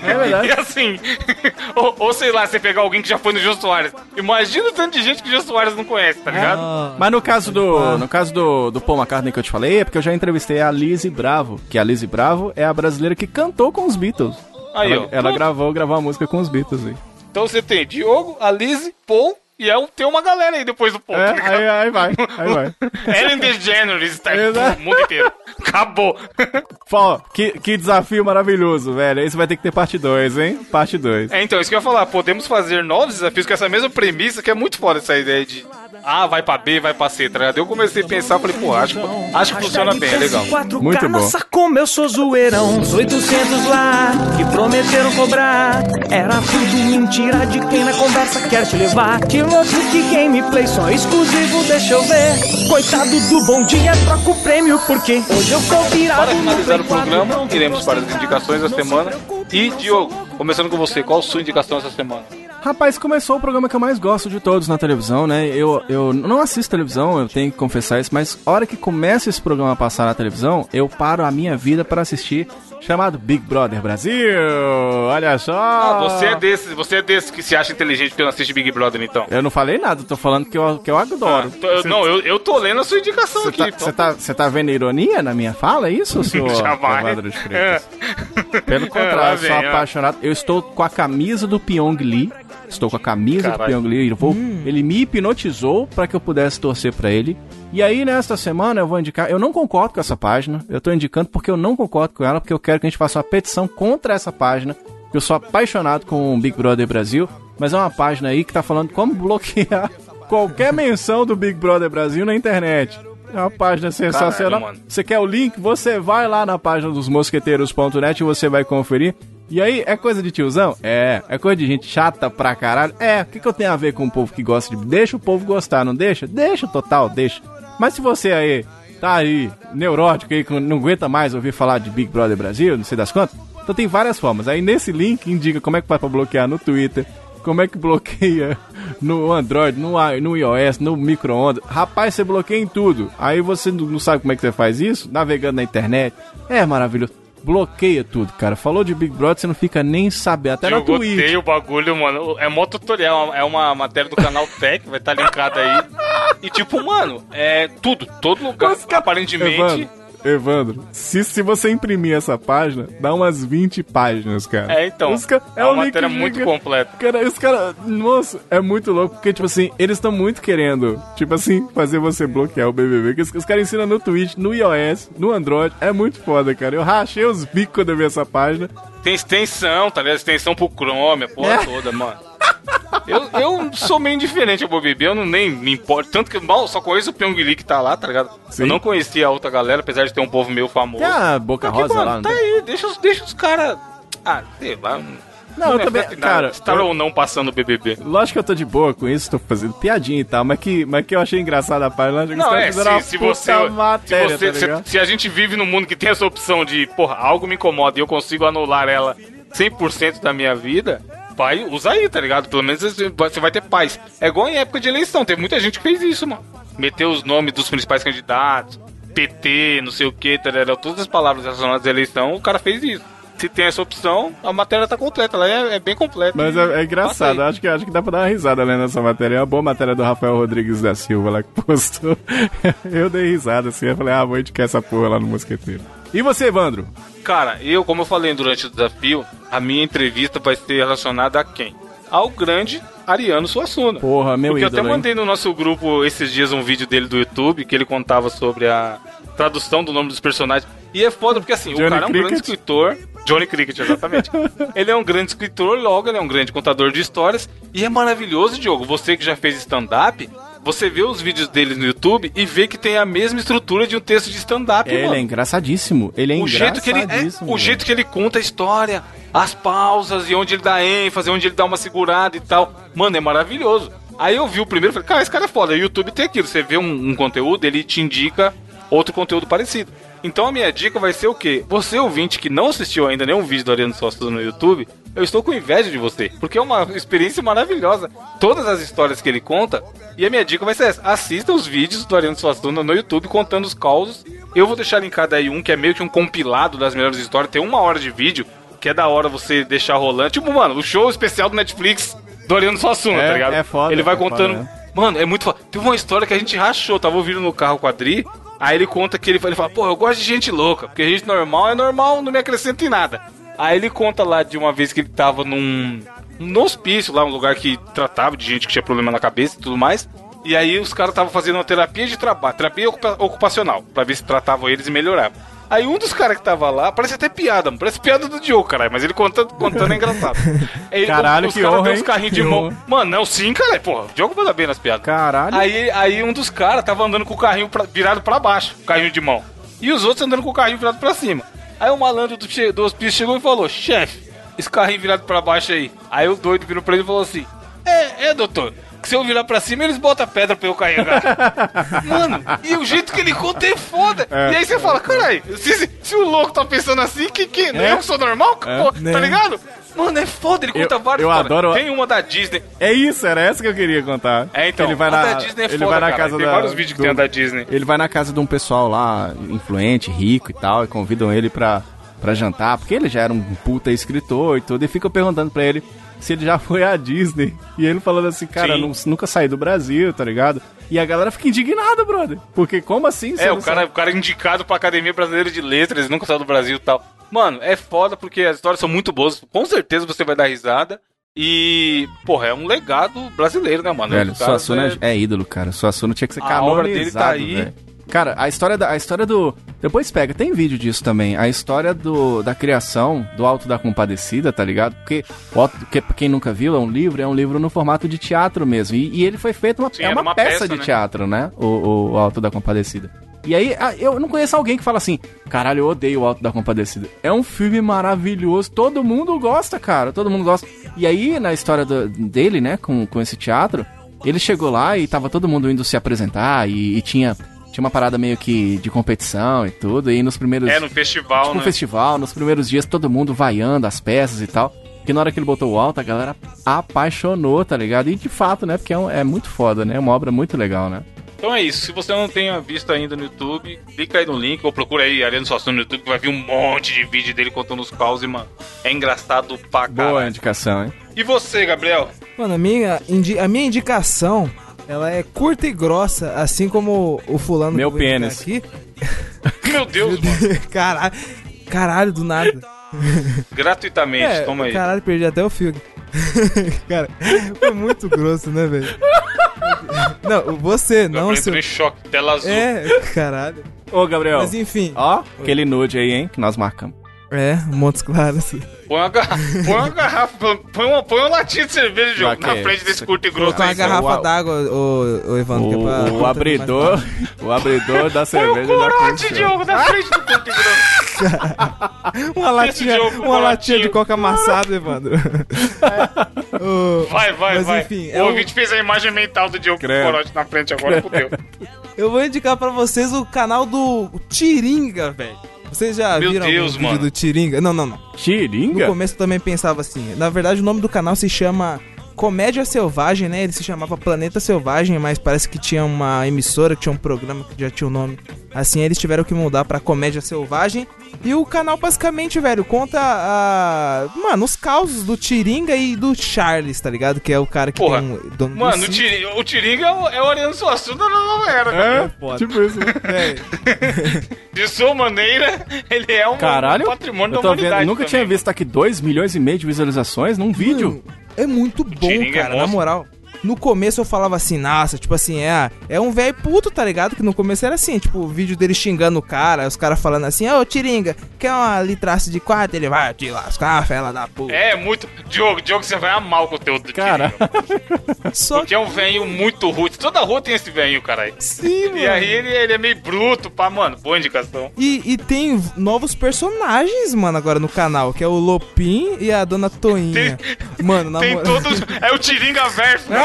É verdade. [laughs] E assim, [laughs] ou, ou sei lá, você pegar alguém que já foi no Jô Soares. Imagina o tanto de gente que o Jô Soares não conhece, tá ligado? Ah, Mas no caso do, no caso do, do Paul McCartney que eu te falei, é porque eu já entrevistei a Lizzie Bravo, que a Lizzie Bravo é a brasileira que cantou com os Beatles. Aí, ela, ó. ela gravou, gravou a música com os Beatles aí. Então você tem Diogo, Alice, Paul e é um, tem uma galera aí depois do Paul. É, tá aí, aí vai, aí vai. [laughs] Ellen DeGeneres tá o mundo inteiro. Acabou. [laughs] Pô, que, que desafio maravilhoso, velho. Esse vai ter que ter parte 2, hein? Parte 2. É, então, isso que eu ia falar. Podemos fazer novos desafios com essa mesma premissa, que é muito foda essa ideia de A vai pra B, vai pra C, tá ligado? Eu comecei a pensar, falei, pô, acho, acho que funciona bem, é legal. 4K, Muito bom. Nossa, como eu sou zoeirão. Os 800 lá que prometeram cobrar. Era tudo mentira de quem na conversa quer te levar. Que louco que gameplay só exclusivo, deixa eu ver. Coitado do bom dia, troca o prêmio, porque hoje eu tô virado Para finalizar o Play 4, programa, iremos para as indicações da semana. E, Diogo. Começando com você, qual a sua indicação essa semana? Rapaz, começou o programa que eu mais gosto de todos na televisão, né? Eu, eu não assisto televisão, eu tenho que confessar isso, mas a hora que começa esse programa a passar na televisão, eu paro a minha vida para assistir, chamado Big Brother Brasil. Olha só! Ah, você é desse, você é desse que se acha inteligente porque não assiste Big Brother, então. Eu não falei nada, tô falando que eu, que eu adoro. Ah, tô- eu- não, eu, eu tô lendo a sua indicação Você aqui. tá, então. você tá, você tá vendo ironia na minha fala, é isso, [laughs] senhor Jamais. [laughs] Pelo É, contrário, eu sou vem, ó. apaixonado. Eu estou com a camisa do Pyong Lee Estou com a camisa do Caralho. Pyong Lee. Eu vou- Ele me hipnotizou pra que eu pudesse torcer pra ele. E aí, nesta semana, eu vou indicar. Eu não concordo com essa página. Eu tô indicando porque eu não concordo com ela, porque eu quero que a gente faça uma petição contra essa página. Eu sou apaixonado com o Big Brother Brasil, mas é uma página aí que tá falando como bloquear [laughs] qualquer menção do Big Brother Brasil na internet. É uma página sensacional. mano. Você quer o link? Você vai lá na página dos mosqueteiros.net e você vai conferir. E aí, é coisa de tiozão? É. É coisa de gente chata pra caralho? É. O que, que eu tenho a ver com o povo que gosta de. Deixa o povo gostar, não deixa? Deixa, total, deixa. Mas se você aí tá aí, neurótico aí, que não aguenta mais ouvir falar de Big Brother Brasil, não sei das quantas, então tem várias formas. Aí nesse link indica como é que faz pra bloquear no Twitter, como é que [laughs] bloqueia no Android, no, no iOS, no micro-ondas. Rapaz, você bloqueia em tudo. Aí você não sabe como é que você faz isso? Navegando na internet. É maravilhoso. Bloqueia tudo, cara. Falou de Big Brother, você não fica nem sabendo. Até na eu Twitch. gostei o bagulho, mano. É mó tutorial, é uma matéria do canal [laughs] Tech, vai estar linkada aí. E tipo, mano, é tudo, todo lugar. Cara- Aparentemente. Evandro, se, se você imprimir essa página, dá umas 20 páginas, cara. É, então. Ca- é um uma matéria muito completa. Cara, os caras. Moço, é muito louco, porque, tipo assim, eles estão muito querendo, tipo assim, fazer você bloquear o BBB. Que os, os caras ensinam no Twitch, no iOS, no Android. É muito foda, cara. Eu rachei os bicos quando eu vi essa página. Tem extensão, tá ligado? Extensão pro Chrome, a porra É. toda, mano. [laughs] Eu, eu sou meio indiferente ao BBB, eu não nem me importo. Tanto que mal só conheço o Pyong Lee que tá lá, tá ligado? Sim. Eu não conhecia a outra galera, apesar de ter um povo meio famoso. Tem a Boca Porque, Rosa mano, lá, não tá tem? aí, deixa, os- deixa os caras. Ah, sei lá. Não, eu me também- nada. cara, Estar eu- ou não passando o BBB. Lógico que eu tô de boa com isso, tô fazendo piadinha e tal, mas que, mas que eu achei engraçado a página. Não, é, se, se você. matéria, se, você tá se, se a gente vive num mundo que tem essa opção de, porra, algo me incomoda e eu consigo anular ela 100% da minha vida, vai, usa aí, tá ligado? Pelo menos você vai- ter paz. É igual em época de eleição, teve muita gente que fez isso, mano. Meteu os nomes dos principais candidatos, PT, não sei o que, todas as palavras relacionadas à eleição, o cara fez isso. Se tem essa opção, a matéria tá completa, ela é, é bem completa. Mas é, é engraçado, acho que, acho que dá pra dar uma risada lendo essa matéria. É uma boa matéria do Rafael Rodrigues da Silva lá que [laughs] postou. eu dei risada assim, eu falei, ah, vou indicar essa porra lá no Mosqueteiro. E você, Evandro? Cara, eu, como eu falei durante o desafio, a minha entrevista vai ser relacionada a quem? Ao grande Ariano Suassuna. Porra, meu Porque eu ídolo, até hein? mandei no nosso grupo esses dias um vídeo dele do YouTube que ele contava sobre a tradução do nome dos personagens. E é foda porque assim, Johnny o cara é um grande escritor. Johnny Cricket, exatamente. [laughs] ele é um grande escritor, logo ele é um grande contador de histórias. E é maravilhoso, Diogo. Você que já fez stand-up, você vê os vídeos dele no YouTube e vê que tem a mesma estrutura de um texto de stand-up, É, ele mano é engraçadíssimo. Ele é o jeito que ele é, o jeito que ele conta a história, as pausas e onde ele dá ênfase, onde ele dá uma segurada e tal. Mano, é maravilhoso. Aí eu vi o primeiro e falei, cara, esse cara é foda. O YouTube tem aquilo, você vê um, um conteúdo, ele te indica outro conteúdo parecido. Então a minha dica vai ser o quê? Você ouvinte que não assistiu ainda nenhum vídeo do Ariano Suassuna no YouTube, eu estou com inveja de você, porque é uma experiência maravilhosa. Todas as histórias que ele conta, e a minha dica vai ser essa: assista os vídeos do Ariano Suassuna no YouTube contando os causos. Eu vou deixar linkado aí um que é meio que um compilado das melhores histórias, tem uma hora de vídeo, que é da hora você deixar rolando. Tipo, mano, o show especial do Netflix do Ariano Suassuna, É, tá ligado? é foda, Ele vai é foda, contando. né? Mano, é muito foda. Teve uma história que a gente rachou, tava ouvindo no carro com a. Aí ele conta que ele, ele fala, pô, eu gosto de gente louca, porque gente normal é normal, não me acrescenta em nada. Aí ele conta lá de uma vez que ele tava num, num hospício, lá, um lugar que tratava de gente que tinha problema na cabeça e tudo mais. E aí os caras estavam fazendo uma terapia de trabalho, terapia ocupa- ocupacional, pra ver se tratavam eles e melhoravam. Aí um dos caras que tava lá, parece até piada, mano, parece piada do Diogo, caralho, mas ele contando, contando é engraçado. [laughs] Aí, Caralho, os que caras honra, uns carrinhos de mão. honra. Mano, não, sim, cara, porra, o Diogo manda bem nas piadas. Caralho. Aí, aí um dos caras tava andando com o carrinho pra- virado pra baixo, o carrinho de mão. E os outros andando com o carrinho virado pra cima. Aí o malandro do, do hospício chegou e falou: chefe, esse carrinho virado pra baixo aí. Aí o doido virou pra ele e falou assim: É, é, doutor. Que se eu virar pra cima, eles botam pedra pra eu carregar. [laughs] Mano, e o jeito que ele conta é foda. É. e aí você fala, caralho, se, se- o louco tá pensando assim, que, que É. eu sou normal? É. Pô, tá ligado? Mano, é foda, ele conta Eu- várias eu adoro- Tem uma da Disney. É isso, era essa que eu queria contar. É, então, ele vai na, da Disney é ele foda, vai na cara. casa Tem da, vários vídeos que tem da Disney. Ele vai na casa de um pessoal lá, influente, rico e tal, e convidam ele pra, pra jantar, porque ele já era um puta escritor e tudo, e ficam perguntando pra ele se ele já foi à Disney. E ele falando assim, cara, nu- nunca saí do Brasil, tá ligado? E a galera fica indignada, brother. Porque como assim? É, não o cara, sabe? o cara é indicado pra Academia Brasileira de Letras, ele nunca saiu do Brasil e tal. Mano, é foda porque as histórias são muito boas. Com certeza você vai dar risada. E, porra, é um legado brasileiro, né, mano? Velho, cara Suassuna é... é ídolo, cara. Suassuna tinha que ser A obra dele tá canonizado, aí. velho. Cara, a história, da, a história do... Depois pega, tem vídeo disso também. A história do, da criação do Alto da Compadecida, tá ligado? Porque, que, pra quem nunca viu, é um livro, é um livro no formato de teatro mesmo. E, e ele foi feito uma, Sim, é uma, uma peça, peça, de né? teatro, né? O, o Alto da Compadecida. E aí, eu não conheço alguém que fala assim, caralho, eu odeio o Alto da Compadecida. É um filme maravilhoso, todo mundo gosta, cara, todo mundo gosta. E aí, na história do- dele, né, com, com esse teatro, ele chegou lá e tava todo mundo indo se apresentar e, e tinha, tinha uma parada meio que de competição e tudo. E nos primeiros. É, no festival, tipo um né? festival, nos primeiros dias todo mundo vaiando as peças e tal. Porque na hora que ele botou o alto, a galera apaixonou, tá ligado? E de fato, né? Porque é, um- é muito foda, né? É uma obra muito legal, né? Então é isso. Se você não tenha visto ainda no YouTube, clica aí no link ou procura aí Ariano Suassuna no YouTube que vai vir um monte de vídeo dele contando os caos e, mano, é engraçado pra Boa caralho. indicação, hein? E você, Gabriel? Mano, a minha, indi- a minha indicação, ela é curta e grossa, assim como o fulano Meu eu pênis. aqui. Meu Deus, mano. Caralho, caralho, do nada. Gratuitamente, É, toma aí. Caralho, perdi até o fio. [laughs] Cara, foi muito grosso, né, velho? Não, você, não, Gabriel seu... em choque, tela azul. É, caralho. Ô, Gabriel. Mas enfim, Ó, aquele nude aí, hein? Que nós marcamos. É, Montes Claros. Põe uma garrafa, põe uma garrafa, põe uma, põe uma latinha de cerveja, Pra na frente desse curto e grosso Colocar uma garrafa o- d'água, ô, ô Evandro, que é pra... O, o abridor, [laughs] o abridor da cerveja já Corote, funciona. Diogo, na frente do curto e grosso. [laughs] Uma latinha, jogo, uma um latinha de coca amassada, Evandro. [laughs] Ô, Vai, vai, Mas vai. enfim, o é um- ouvinte fez a imagem mental do Diogo com o corote na frente agora, fudeu. Eu vou indicar pra vocês o canal do Tiringa, velho. Vocês já Meu viram Deus, algum vídeo mano. do Tiringa? Não, não, não. No Tiringa? começo eu também pensava assim. Na verdade, o nome do canal se chama Comédia Selvagem, né? Ele se chamava Planeta Selvagem, mas parece que tinha uma emissora, que tinha um programa que já tinha o nome. Assim, eles tiveram que mudar pra Comédia Selvagem. E o canal, basicamente, velho, conta a. Mano, os causos do Tiringa e do Charles, tá ligado? Que é o cara que Porra. tem um dono do Mano, o, sítio. Tiri, o Tiringa é o, é o Ariano Suassuna da nova era, cara. É, tipo isso. [laughs] De sua maneira, ele é um Caralho, patrimônio eu da tô vendo, humanidade nunca também. tinha visto aqui 2 milhões e meio de visualizações num vídeo. Mano, é muito bom, Tiringa é cara, na monstro. moral. No começo eu falava assim, nossa, tipo assim, é, é um velho puto, tá ligado? Que no começo era assim, tipo, o vídeo dele xingando o cara, os caras falando assim, ô Tiringa, quer uma litraça de quatro? Ele vai te lascar, fela da puta. É, muito. Diogo, Diogo, você vai amar o conteúdo do Cara. Tiringa. [laughs] Só Porque é um velho muito rude. Toda rua tem esse velho, caralho. sim, mano. E aí ele, ele é meio bruto, pá, mano. Boa indicação. E, e tem novos personagens, mano, agora no canal, que é o Lopin e a Dona Toinha. Mano, na Tem moral. todos. [laughs] É o Tiringa Verso. né?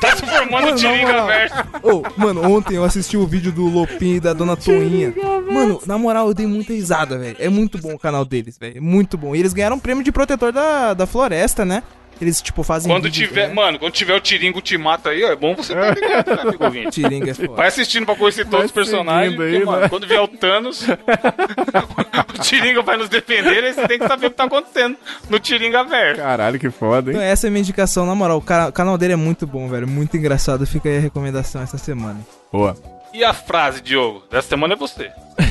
Tá se formando o Mano, Tiringa. Verso. Ô, mano, ontem eu assisti o vídeo do Lopin e da Dona Toinha. Mano, na moral, eu dei muita risada, velho. É muito bom o canal deles, velho. É muito bom. E eles ganharam um prêmio de protetor da, da floresta, né? Eles, tipo, fazem. Quando vídeo, tiver, né? mano, quando tiver o Tiringa Ultimato aí, ó, é bom você tá ligado, né, amigo ouvinte? Tiringa é foda. Vai assistindo pra conhecer todos os personagens. aí, porque, mano, né? quando vier o Thanos, [laughs] o Tiringa vai nos defender e você tem que saber o que tá acontecendo no Tiringa Verso. Caralho, que foda, Então hein? essa é a minha indicação, na moral. O, cara- o canal dele é muito bom, velho. Muito engraçado. Fica aí a recomendação essa semana. Boa. E a frase, Diogo? Dessa semana é você.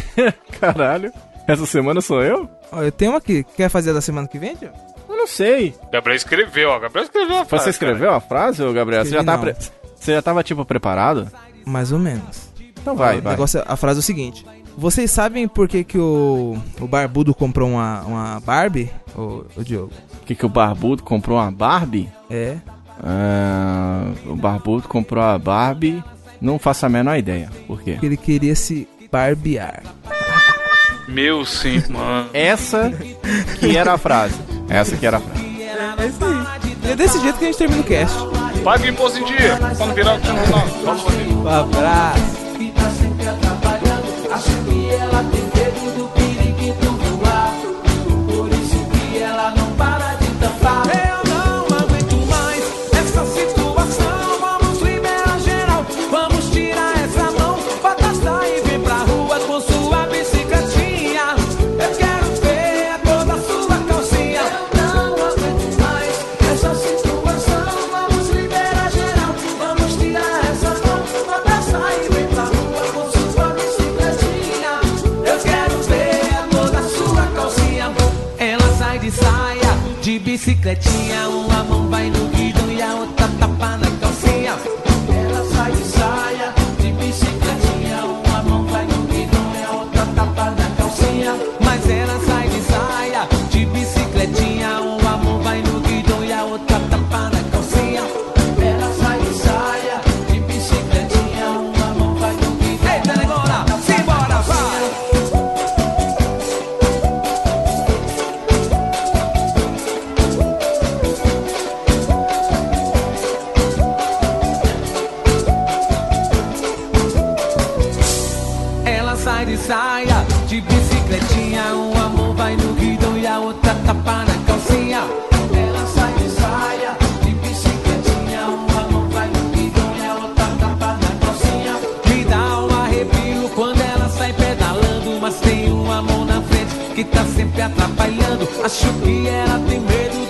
[laughs] Caralho. Essa semana sou eu? Ó, eu tenho uma aqui. Quer fazer a da semana que vem, Tio? Não sei. Gabriel escreveu, ó. Gabriel escreveu a frase. Você escreveu a frase, ô Gabriel? Você já, tá pre- Você já tava, tipo, preparado? Mais ou menos. Então vai, o vai. negócio, a frase é o seguinte: Vocês sabem por que, que o, o Barbudo comprou uma, uma Barbie, o, o Diogo? O que, que o Barbudo comprou uma Barbie? É. Ah, o Barbudo comprou a Barbie. Não faço a menor ideia. Por quê? Que ele queria se barbear. Meu sim, mano. Essa que era a frase. Essa que era a frase. É isso aí. E é desse jeito que a gente termina o cast. Paga o imposto em dia. Pra não virar o que. Vamos fazer. Um abraço. Bicicletinha, uma mão vai no e saia. De bicicletinha, um amor vai no guidão e a outra tapa na calcinha. Ela sai de saia. De bicicletinha, um amor vai no guidão e a outra tapa na calcinha. Me dá um arrepio quando ela sai pedalando Mas tem um amor na frente que tá sempre atrapalhando. Acho que ela tem medo